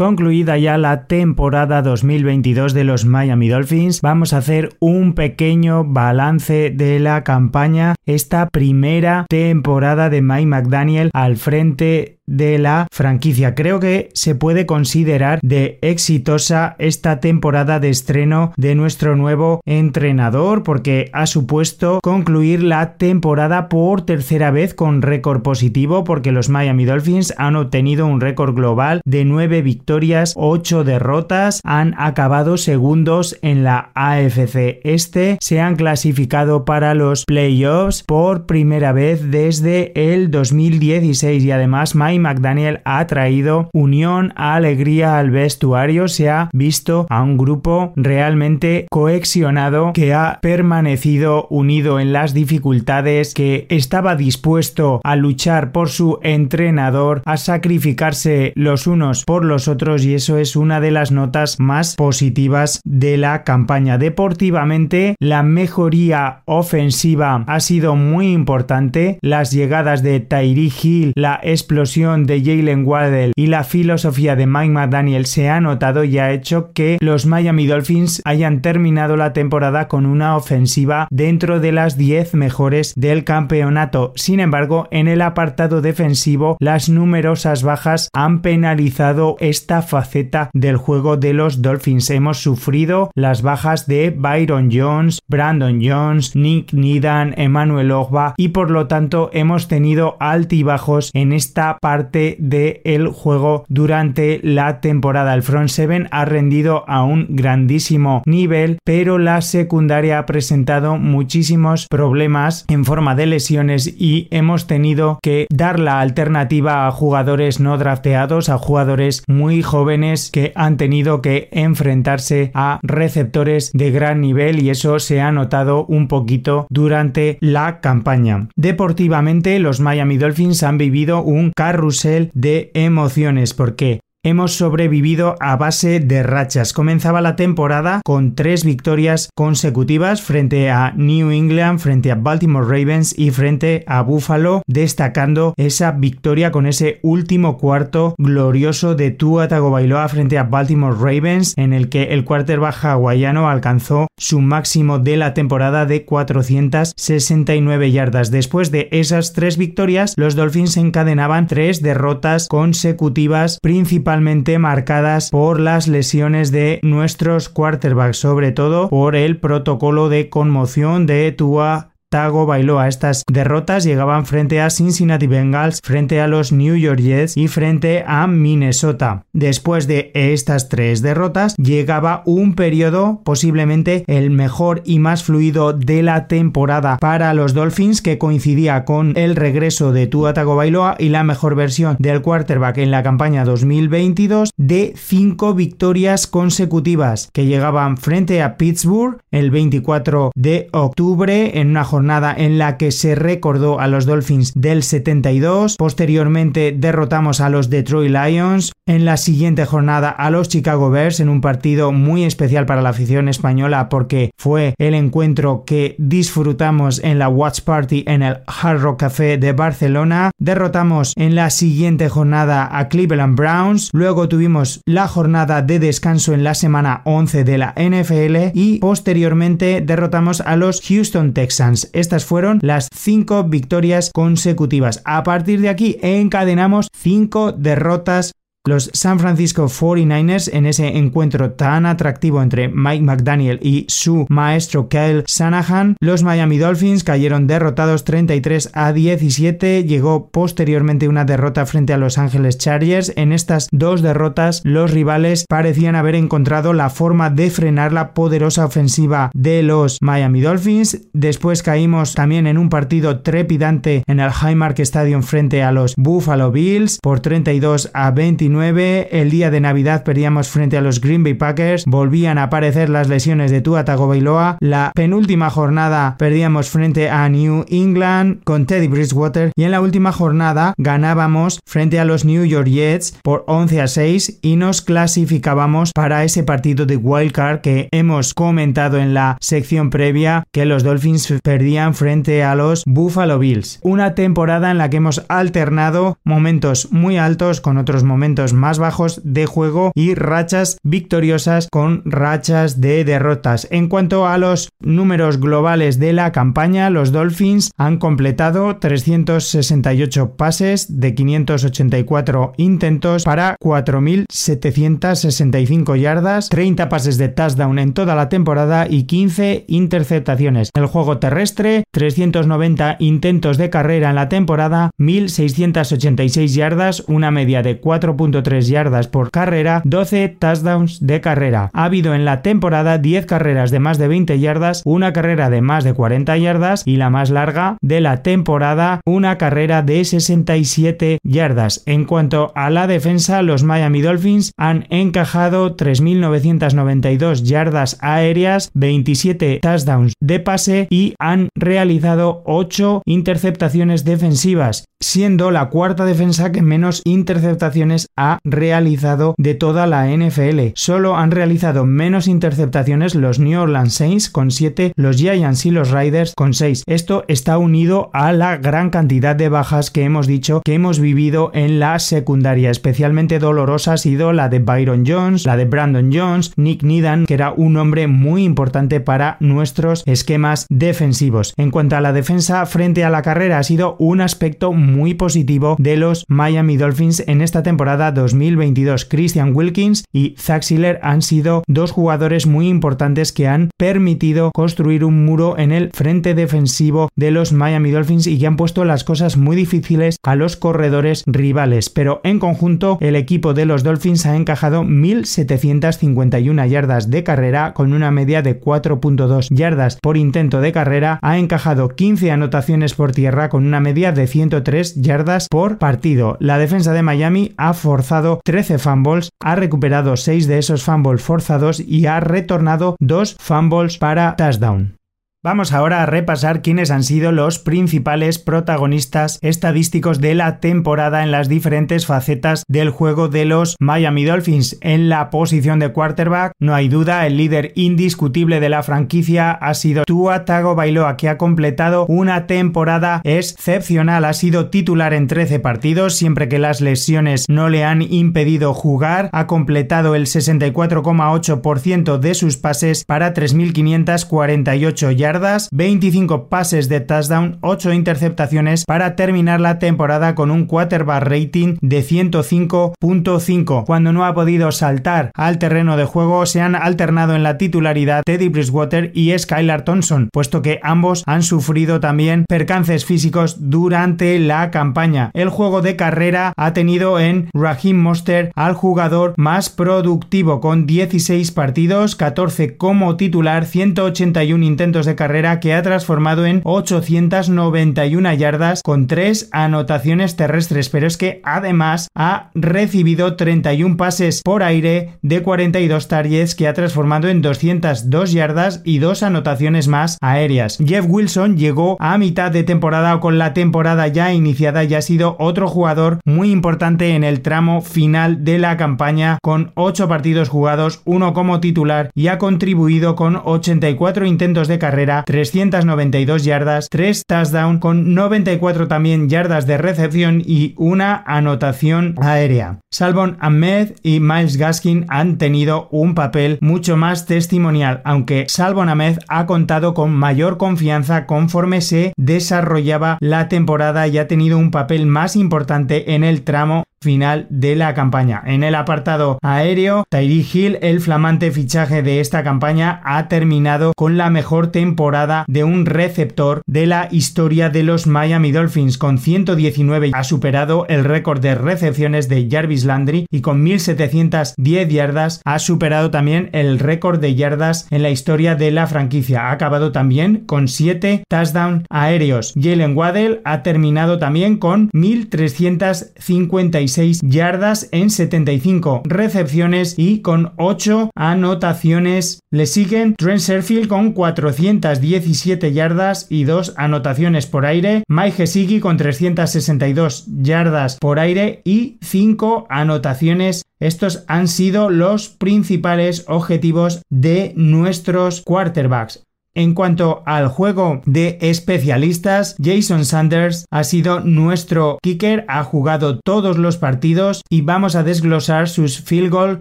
Concluida ya la temporada 2022 de los Miami Dolphins, vamos a hacer un pequeño balance de la campaña, esta primera temporada de Mike McDaniel al frente de la franquicia. Creo que se puede considerar de exitosa esta temporada de estreno de nuestro nuevo entrenador porque ha supuesto concluir la temporada por tercera vez con récord positivo porque los Miami Dolphins han obtenido un récord global de 9 victorias, 8 derrotas, han acabado segundos en la AFC Este, se han clasificado para los playoffs por primera vez desde el 2016 y además Mike McDaniel ha traído unión, alegría al vestuario, se ha visto a un grupo realmente cohesionado que ha permanecido unido en las dificultades, que estaba dispuesto a luchar por su entrenador, a sacrificarse los unos por los otros y eso es una de las notas más positivas de la campaña. Deportivamente, la mejoría ofensiva ha sido muy importante, las llegadas de Tyree Hill, la explosión de Jalen Waddell y la filosofía de Mike McDaniel se ha notado y ha hecho que los Miami Dolphins hayan terminado la temporada con una ofensiva dentro de las 10 mejores del campeonato. Sin embargo, en el apartado defensivo, las numerosas bajas han penalizado esta faceta del juego de los Dolphins. Hemos sufrido las bajas de Byron Jones, Brandon Jones, Nick Needham, Emmanuel Ogba y por lo tanto hemos tenido altibajos en esta parte del juego durante la temporada. El front seven ha rendido a un grandísimo nivel, pero la secundaria ha presentado muchísimos problemas en forma de lesiones y hemos tenido que dar la alternativa a jugadores no drafteados, a jugadores muy jóvenes que han tenido que enfrentarse a receptores de gran nivel y eso se ha notado un poquito durante la campaña. Deportivamente, los Miami Dolphins han vivido un carrusel de emociones porque Hemos sobrevivido a base de rachas. Comenzaba la temporada con tres victorias consecutivas frente a New England, frente a Baltimore Ravens y frente a Buffalo, destacando esa victoria con ese último cuarto glorioso de Tua Tagovailoa frente a Baltimore Ravens, en el que el quarterback hawaiano alcanzó su máximo de la temporada de 469 yardas. Después de esas tres victorias, los Dolphins encadenaban tres derrotas consecutivas principalmente marcadas por las lesiones de nuestros quarterbacks, sobre todo por el protocolo de conmoción de Tua Tago bailó a estas derrotas llegaban frente a Cincinnati Bengals, frente a los New York Jets y frente a Minnesota. Después de estas tres derrotas llegaba un periodo posiblemente el mejor y más fluido de la temporada para los Dolphins que coincidía con el regreso de Tua Tagovailoa y la mejor versión del quarterback en la campaña 2022 de cinco victorias consecutivas que llegaban frente a Pittsburgh el 24 de octubre en una jornada jornada en la que se recordó a los Dolphins del 72, posteriormente derrotamos a los Detroit Lions, en la siguiente jornada a los Chicago Bears en un partido muy especial para la afición española porque fue el encuentro que disfrutamos en la Watch Party en el Hard Rock Café de Barcelona, derrotamos en la siguiente jornada a Cleveland Browns, luego tuvimos la jornada de descanso en la semana 11 de la NFL y posteriormente derrotamos a los Houston Texans. Estas fueron las cinco victorias consecutivas. A partir de aquí encadenamos cinco derrotas los San Francisco 49ers en ese encuentro tan atractivo entre Mike McDaniel y su maestro Kyle Shanahan, los Miami Dolphins cayeron derrotados 33 a 17, llegó posteriormente una derrota frente a Los Angeles Chargers. En estas dos derrotas los rivales parecían haber encontrado la forma de frenar la poderosa ofensiva de los Miami Dolphins. Después caímos también en un partido trepidante en el Highmark Stadium frente a los Buffalo Bills por 32 a 29 el día de Navidad perdíamos frente a los Green Bay Packers, volvían a aparecer las lesiones de Tua Tagovailoa, la penúltima jornada perdíamos frente a New England con Teddy Bridgewater y en la última jornada ganábamos frente a los New York Jets por 11 a 6 y nos clasificábamos para ese partido de wildcard que hemos comentado en la sección previa que los Dolphins perdían frente a los Buffalo Bills. Una temporada en la que hemos alternado momentos muy altos con otros momentos más bajos de juego y rachas victoriosas con rachas de derrotas. En cuanto a los números globales de la campaña, los Dolphins han completado 368 pases de 584 intentos para 4.765 yardas, 30 pases de touchdown en toda la temporada y 15 interceptaciones. El juego terrestre, 390 intentos de carrera en la temporada, 1.686 yardas, una media de 4 3 yardas por carrera, 12 touchdowns de carrera. Ha habido en la temporada 10 carreras de más de 20 yardas, una carrera de más de 40 yardas y la más larga de la temporada, una carrera de 67 yardas. En cuanto a la defensa, los Miami Dolphins han encajado 3.992 yardas aéreas, 27 touchdowns de pase y han realizado 8 interceptaciones defensivas, siendo la cuarta defensa que menos interceptaciones ha realizado de toda la NFL. Solo han realizado menos interceptaciones los New Orleans Saints con 7, los Giants y los Riders con 6. Esto está unido a la gran cantidad de bajas que hemos dicho que hemos vivido en la secundaria. Especialmente dolorosa ha sido la de Byron Jones, la de Brandon Jones, Nick Needham, que era un hombre muy importante para nuestros esquemas defensivos. En cuanto a la defensa frente a la carrera, ha sido un aspecto muy muy positivo de los Miami Dolphins en esta temporada 2022. Christian Wilkins y Zach Siller han sido dos jugadores muy importantes que han permitido construir un muro en el frente defensivo de los Miami Dolphins y que han puesto las cosas muy difíciles a los corredores rivales. Pero en conjunto, el equipo de los Dolphins ha encajado 1.751 yardas de carrera con una media de 4.2 yardas por intento de carrera. Ha encajado 15 anotaciones por tierra con una media de 103 yardas por partido. La defensa de Miami ha forzado 13 fumbles, ha recuperado 6 de esos fumbles forzados y ha retornado 2 fumbles para touchdown. Vamos ahora a repasar quiénes han sido los principales protagonistas estadísticos de la temporada en las diferentes facetas del juego de los Miami Dolphins. En la posición de quarterback, no hay duda, el líder indiscutible de la franquicia ha sido Tua Tagovailoa, que ha completado una temporada excepcional. Ha sido titular en 13 partidos, siempre que las lesiones no le han impedido jugar. Ha completado el 64,8% de sus pases para 3.548 yardas 25 pases de touchdown, 8 interceptaciones para terminar la temporada con un quarterback rating de 105.5. Cuando no ha podido saltar al terreno de juego, se han alternado en la titularidad Teddy Bridgewater y Skylar Thompson, puesto que ambos han sufrido también percances físicos durante la campaña. El juego de carrera ha tenido en Raheem Monster al jugador más productivo con 16 partidos, 14 como titular, 181 intentos de carrera que ha transformado en 891 yardas con 3 anotaciones terrestres, pero es que además ha recibido 31 pases por aire de 42 targets que ha transformado en 202 yardas y 2 anotaciones más aéreas. Jeff Wilson llegó a mitad de temporada o con la temporada ya iniciada y ha sido otro jugador muy importante en el tramo final de la campaña con 8 partidos jugados, uno como titular y ha contribuido con 84 intentos de carrera 392 yardas, 3 touchdowns con 94 también yardas de recepción y una anotación aérea. Salvon Ahmed y Miles Gaskin han tenido un papel mucho más testimonial, aunque Salvon Ahmed ha contado con mayor confianza conforme se desarrollaba la temporada y ha tenido un papel más importante en el tramo final de la campaña. En el apartado aéreo, Tyree Hill, el flamante fichaje de esta campaña, ha terminado con la mejor temporada de un receptor de la historia de los Miami Dolphins. Con 119 ha superado el récord de recepciones de Jarvis Landry y con 1710 yardas ha superado también el récord de yardas en la historia de la franquicia. Ha acabado también con 7 touchdowns aéreos. Jalen Waddell ha terminado también con 1356 yardas en 75 recepciones y con 8 anotaciones. Le siguen Trent Serfield con 417 yardas y 2 anotaciones por aire. Mike Gesicki con 362 yardas por aire y 5 anotaciones estos han sido los principales objetivos de nuestros quarterbacks. En cuanto al juego de especialistas, Jason Sanders ha sido nuestro kicker, ha jugado todos los partidos y vamos a desglosar sus field goal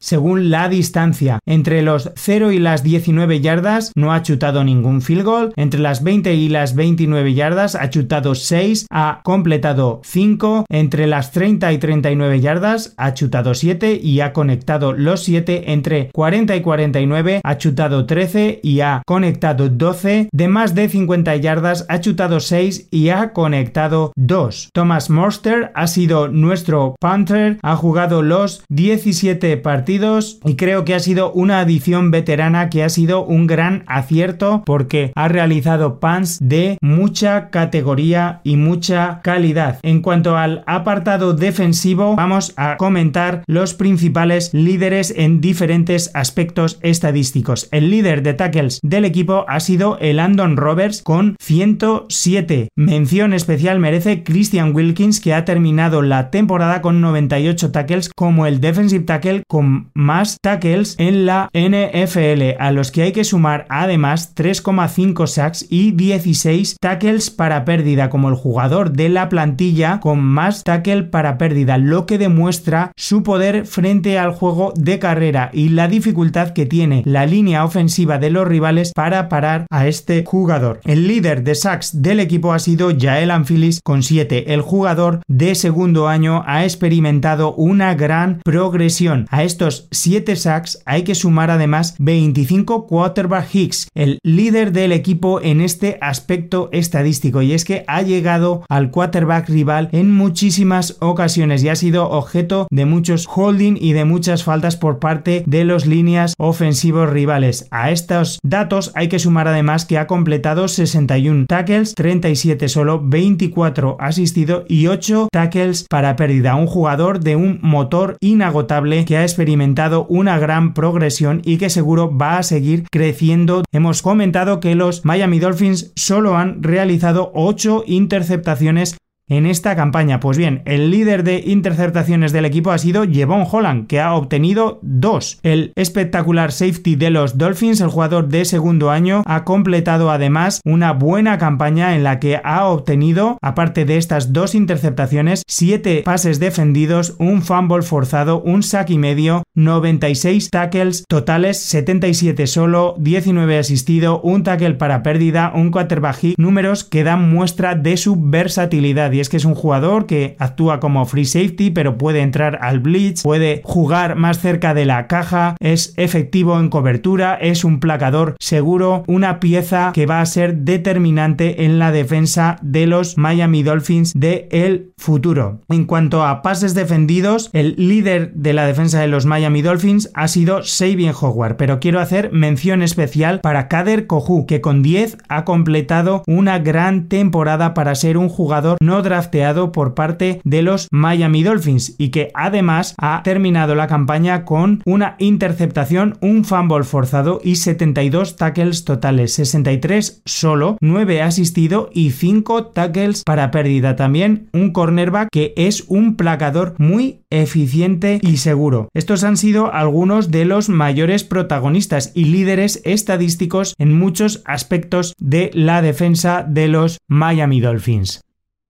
según la distancia. Entre los 0 y las 19 yardas no ha chutado ningún field goal, entre las 20 y las 29 yardas ha chutado 6, ha completado 5, entre las 30 y 39 yardas ha chutado 7 y ha conectado los 7, entre 40 y 49 ha chutado 13 y ha conectado 12, de más de 50 yardas ha chutado 6 y ha conectado 2. Thomas Morster ha sido nuestro punter, ha jugado los 17 partidos y creo que ha sido una adición veterana que ha sido un gran acierto porque ha realizado punts de mucha categoría y mucha calidad. En cuanto al apartado defensivo, vamos a comentar los principales líderes en diferentes aspectos estadísticos. El líder de tackles del equipo ha sido el Andon Roberts con 107. Mención especial merece Christian Wilkins que ha terminado la temporada con 98 tackles como el defensive tackle con más tackles en la NFL, a los que hay que sumar además 3,5 sacks y 16 tackles para pérdida como el jugador de la plantilla con más tackle para pérdida, lo que demuestra su poder frente al juego de carrera y la dificultad que tiene la línea ofensiva de los rivales para parar a este jugador. El líder de sacks del equipo ha sido Jael Anfilis con 7. El jugador de segundo año ha experimentado una gran progresión. A estos 7 sacks hay que sumar además 25 quarterback hicks, el líder del equipo en este aspecto estadístico y es que ha llegado al quarterback rival en muchísimas ocasiones y ha sido objeto de muchos holding y de muchas faltas por parte de los líneas ofensivos rivales. A estos datos hay que sumar además que ha completado 61 tackles, 37 solo, 24 asistido y 8 tackles para pérdida. Un jugador de un motor inagotable que ha experimentado una gran progresión y que seguro va a seguir creciendo. Hemos comentado que los Miami Dolphins solo han realizado 8 interceptaciones en esta campaña? Pues bien, el líder de interceptaciones del equipo ha sido Jevon Holland, que ha obtenido dos. El espectacular safety de los Dolphins, el jugador de segundo año, ha completado además una buena campaña en la que ha obtenido, aparte de estas dos interceptaciones, siete pases defendidos, un fumble forzado, un sack y medio, 96 tackles totales, 77 solo, 19 asistido, un tackle para pérdida, un quarterback números que dan muestra de su versatilidad es que es un jugador que actúa como free safety, pero puede entrar al blitz, puede jugar más cerca de la caja, es efectivo en cobertura, es un placador seguro, una pieza que va a ser determinante en la defensa de los Miami Dolphins de el futuro. En cuanto a pases defendidos, el líder de la defensa de los Miami Dolphins ha sido Sabien Howard, pero quiero hacer mención especial para Kader Kohu, que con 10 ha completado una gran temporada para ser un jugador no drafteado por parte de los Miami Dolphins y que además ha terminado la campaña con una interceptación, un fumble forzado y 72 tackles totales, 63 solo, 9 asistido y 5 tackles para pérdida. También un cornerback que es un placador muy eficiente y seguro. Estos han sido algunos de los mayores protagonistas y líderes estadísticos en muchos aspectos de la defensa de los Miami Dolphins.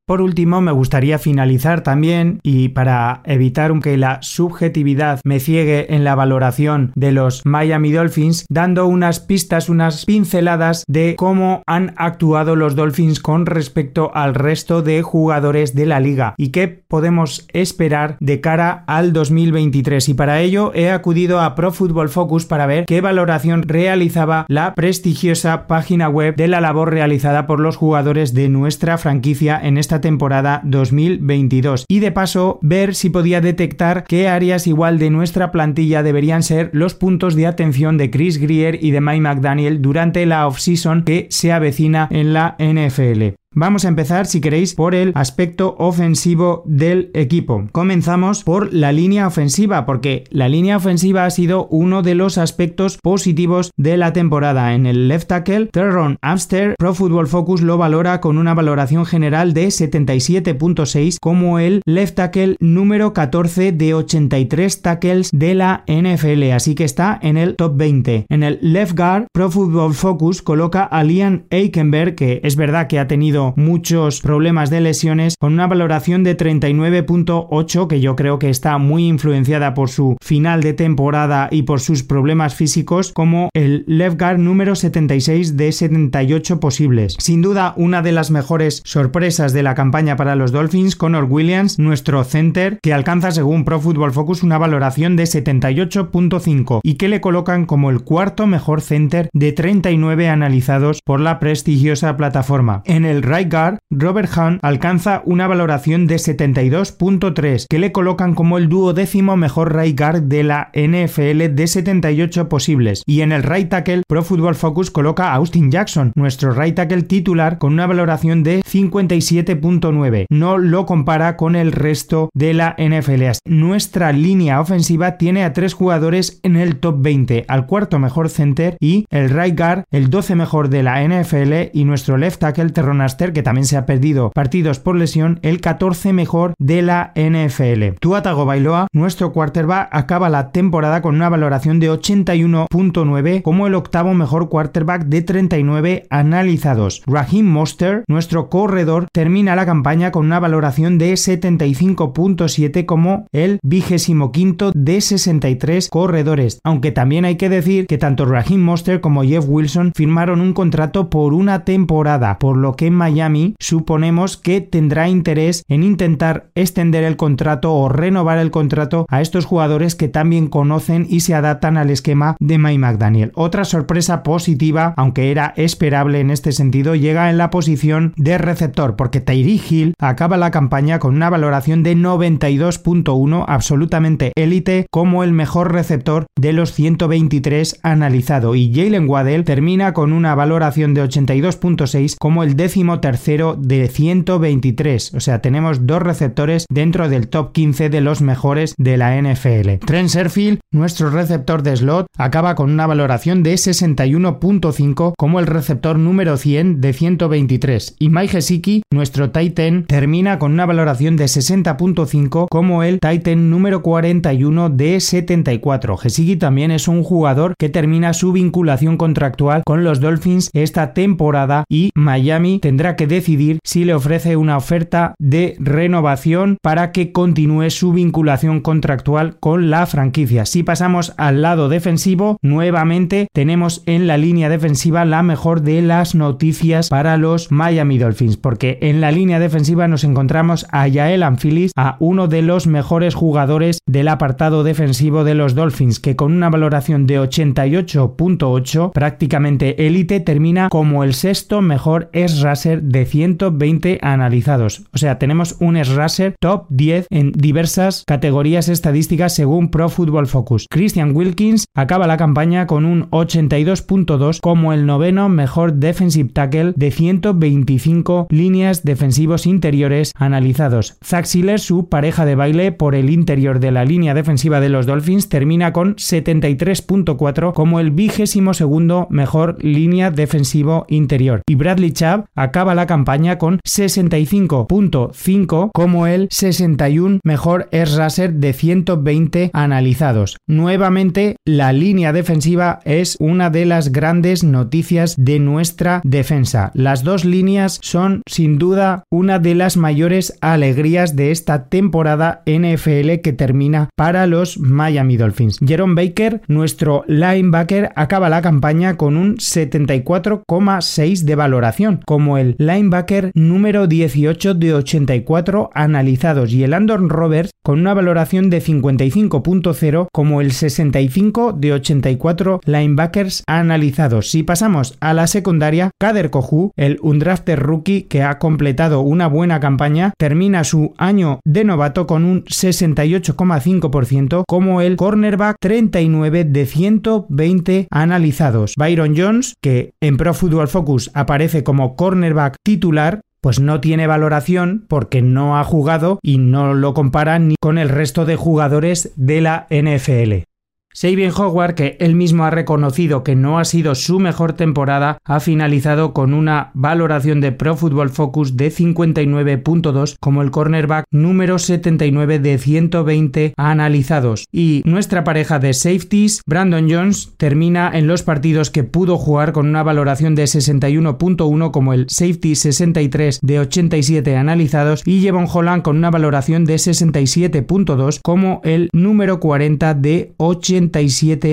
Por último, me gustaría finalizar también, y para evitar que la subjetividad me ciegue en la valoración de los Miami Dolphins, dando unas pistas, unas pinceladas de cómo han actuado los Dolphins con respecto al resto de jugadores de la liga y qué podemos esperar de cara al 2023. Y para ello he acudido a Pro Football Focus para ver qué valoración realizaba la prestigiosa página web de la labor realizada por los jugadores de nuestra franquicia en esta temporada 2022 y de paso ver si podía detectar qué áreas igual de nuestra plantilla deberían ser los puntos de atención de Chris Greer y de Mike McDaniel durante la offseason que se avecina en la NFL. Vamos a empezar, si queréis, por el aspecto ofensivo del equipo. Comenzamos por la línea ofensiva, porque la línea ofensiva ha sido uno de los aspectos positivos de la temporada. En el left tackle, Terron Amster, Pro Football Focus lo valora con una valoración general de 77.6 como el left tackle número 14 de 83 tackles de la NFL, así que está en el top 20. En el left guard, Pro Football Focus coloca a Liam Eikenberg, que es verdad que ha tenido muchos problemas de lesiones con una valoración de 39.8 que yo creo que está muy influenciada por su final de temporada y por sus problemas físicos como el left guard número 76 de 78 posibles. Sin duda una de las mejores sorpresas de la campaña para los Dolphins, Connor Williams, nuestro center, que alcanza según Pro Football Focus una valoración de 78.5 y que le colocan como el cuarto mejor center de 39 analizados por la prestigiosa plataforma. En el guard, Robert Hunt alcanza una valoración de 72.3, que le colocan como el duodécimo mejor right de la NFL de 78 posibles. Y en el right tackle, Pro Football Focus coloca a Austin Jackson, nuestro right tackle titular, con una valoración de 57.9. No lo compara con el resto de la NFL. Nuestra línea ofensiva tiene a tres jugadores en el top 20, al cuarto mejor center y el right guard, el 12 mejor de la NFL y nuestro left tackle Terronas Que también se ha perdido partidos por lesión, el 14 mejor de la NFL. Tua Tagovailoa, nuestro quarterback, acaba la temporada con una valoración de 81.9 como el octavo mejor quarterback de 39 analizados. Raheem Monster, nuestro corredor, termina la campaña con una valoración de 75.7 como el vigésimo quinto de 63 corredores, aunque también hay que decir que tanto Raheem Monster como Jeff Wilson firmaron un contrato por una temporada, por lo que en Miami suponemos que tendrá interés en intentar extender el contrato o renovar el contrato a estos jugadores que también conocen y se adaptan al esquema de Mike McDaniel. Otra sorpresa positiva, aunque era esperable en este sentido, llega en la posición de receptor, porque Tyree Hill acaba la campaña con una valoración de 92.1, absolutamente élite, como el mejor receptor de los 123 analizado, y Jalen Waddell termina con una valoración de 82.6 como el décimo tercero de 123, o sea, tenemos dos receptores dentro del top 15 de los mejores de la NFL. Trent Serfield, nuestro receptor de slot, acaba con una valoración de 61.5 como el receptor número 100 de 123 y Mike Gesicki, nuestro Titan, termina con una valoración de 60.5 como el Titan número 41 de 74. Gesicki también es un jugador que termina su vinculación contractual con los Dolphins esta temporada y Miami tendrá que decidir si le ofrece una oferta de renovación para que continúe su vinculación contractual con la franquicia. Si pasamos al lado defensivo, nuevamente tenemos en la línea defensiva la mejor de las noticias para los Miami Dolphins, porque en la línea defensiva nos encontramos a Yael Anfilis, a uno de los mejores jugadores del apartado defensivo de los Dolphins, que con una valoración de 88.8, prácticamente élite, termina como el sexto mejor De 120 analizados. O sea, tenemos un S-Raser top 10 en diversas categorías estadísticas según Pro Football Focus. Christian Wilkins acaba la campaña con un 82.2 como el noveno mejor defensive tackle de 125 líneas defensivos interiores analizados. Zach Siller, su pareja de baile por el interior de la línea defensiva de los Dolphins, termina con 73.4 como el vigésimo segundo mejor línea defensivo interior. Y Bradley Chubb acaba la campaña con 65.5 como el 61 mejor s raser de 120 analizados. Nuevamente, la línea defensiva es una de las grandes noticias de nuestra defensa. Las dos líneas son sin duda una de las mayores alegrías de esta temporada NFL que termina para los Miami Dolphins. Jerome Baker, nuestro linebacker, acaba la campaña con un 74,6 de valoración, como el linebacker número 18 de 84 analizados y el Andon Roberts con una valoración de 55.0 como el 65 de 84 linebackers analizados. Si pasamos a la secundaria, Kader Kohu, el undrafted rookie que ha completado una buena campaña, termina su año de novato con un 68,5% como el cornerback 39 de 120 analizados. Byron Jones, que en Pro Football Focus aparece como cornerback titular, pues no tiene valoración porque no ha jugado y no lo comparan ni con el resto de jugadores de la NFL. Sabian Howard, que él mismo ha reconocido que no ha sido su mejor temporada, ha finalizado con una valoración de Pro Football Focus de 59.2 como el cornerback número 79 de 120 analizados. Y nuestra pareja de safeties, Brandon Jones, termina en los partidos que pudo jugar con una valoración de 61.1 como el safety 63 de 87 analizados y Jevon Holland con una valoración de 67.2 como el número 40 de 80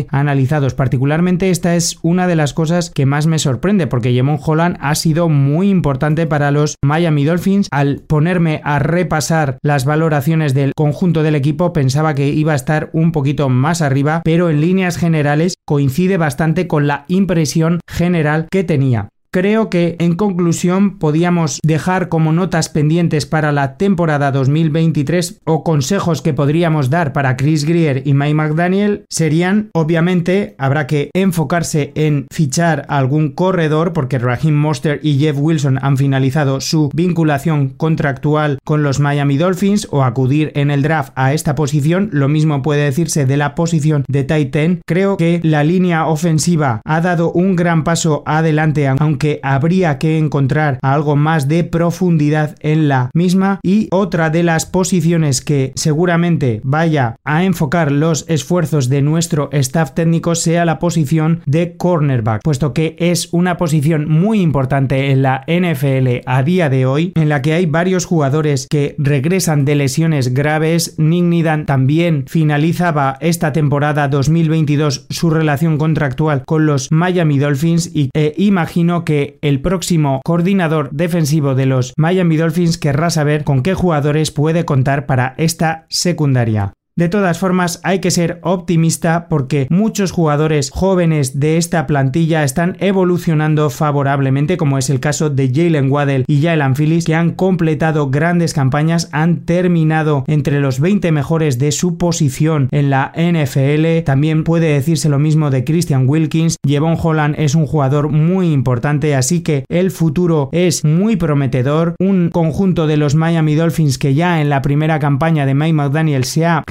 analizados. Particularmente esta es una de las cosas que más me sorprende porque Jemon Holland ha sido muy importante para los Miami Dolphins. Al ponerme a repasar las valoraciones del conjunto del equipo pensaba que iba a estar un poquito más arriba, pero en líneas generales coincide bastante con la impresión general que tenía. Creo que en conclusión podíamos dejar como notas pendientes para la temporada 2023 o consejos que podríamos dar para Chris Greer y Mike McDaniel serían obviamente habrá que enfocarse en fichar algún corredor porque Raheem Monster y Jeff Wilson han finalizado su vinculación contractual con los Miami Dolphins o acudir en el draft a esta posición. Lo mismo puede decirse de la posición de Titan. Creo que la línea ofensiva ha dado un gran paso adelante aunque habría que encontrar algo más de profundidad en la misma. Y otra de las posiciones que seguramente vaya a enfocar los esfuerzos de nuestro staff técnico sea la posición de cornerback, puesto que es una posición muy importante en la NFL a día de hoy, en la que hay varios jugadores que regresan de lesiones graves. Nick también finalizaba esta temporada 2022 su relación contractual con los Miami Dolphins y e imagino que el próximo coordinador defensivo de los Miami Dolphins querrá saber con qué jugadores puede contar para esta secundaria. De todas formas, hay que ser optimista porque muchos jugadores jóvenes de esta plantilla están evolucionando favorablemente, como es el caso de Jalen Waddell y Jalen Phillips, que han completado grandes campañas, han terminado entre los 20 mejores de su posición en la NFL. También puede decirse lo mismo de Christian Wilkins. Jevon Holland es un jugador muy importante, así que el futuro es muy prometedor. Un conjunto de los Miami Dolphins que ya en la primera campaña de Mike McDaniel se ha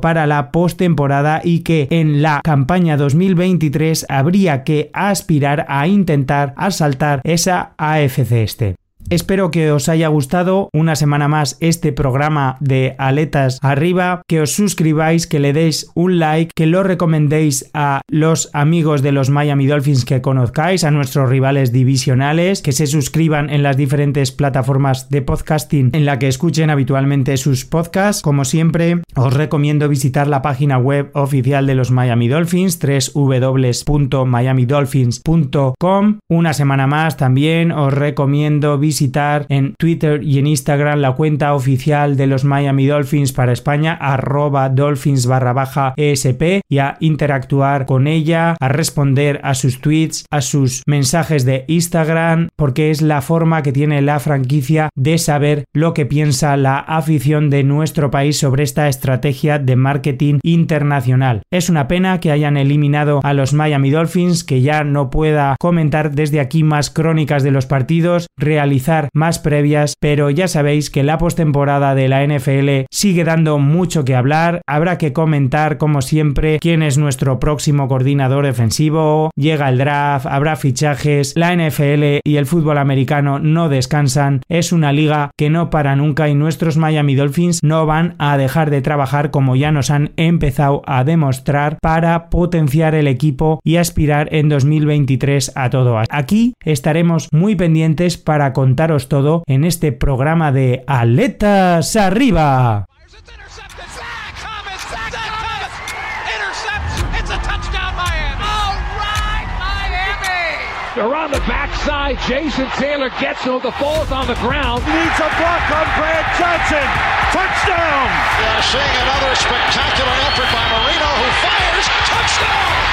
para la postemporada y que en la campaña 2023 habría que aspirar a intentar asaltar esa AFC este. Espero que os haya gustado una semana más este programa de Aletas Arriba, que os suscribáis, que le deis un like, que lo recomendéis a los amigos de los Miami Dolphins que conozcáis, a nuestros rivales divisionales, que se suscriban en las diferentes plataformas de podcasting en la que escuchen habitualmente sus podcasts. Como siempre, os recomiendo visitar la página web oficial de los Miami Dolphins, www.miamidolphins.com. Una semana más también os recomiendo visitar visitar en Twitter y en Instagram la cuenta oficial de los Miami Dolphins para España, arroba dolphins barra baja ESP, y a interactuar con ella, a responder a sus tweets, a sus mensajes de Instagram, porque es la forma que tiene la franquicia de saber lo que piensa la afición de nuestro país sobre esta estrategia de marketing internacional. Es una pena que hayan eliminado a los Miami Dolphins, que ya no pueda comentar desde aquí más crónicas de los partidos, más previas, pero ya sabéis que la postemporada de la NFL sigue dando mucho que hablar. Habrá que comentar, como siempre, quién es nuestro próximo coordinador defensivo. Llega el draft, habrá fichajes. La NFL y el fútbol americano no descansan. Es una liga que no para nunca y nuestros Miami Dolphins no van a dejar de trabajar como ya nos han empezado a demostrar para potenciar el equipo y aspirar en 2023 a todo. Aquí estaremos muy pendientes para contar contaros todo en este programa de Aletas Arriba. Around the backside, Jason Taylor gets him. The ball's on the ground. Needs a block on Brad Johnson. Touchdown! Yeah, seeing another spectacular effort by Marino, who fires. Touchdown!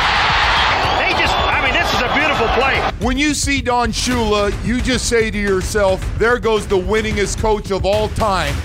Play. When you see Don Shula, you just say to yourself, there goes the winningest coach of all time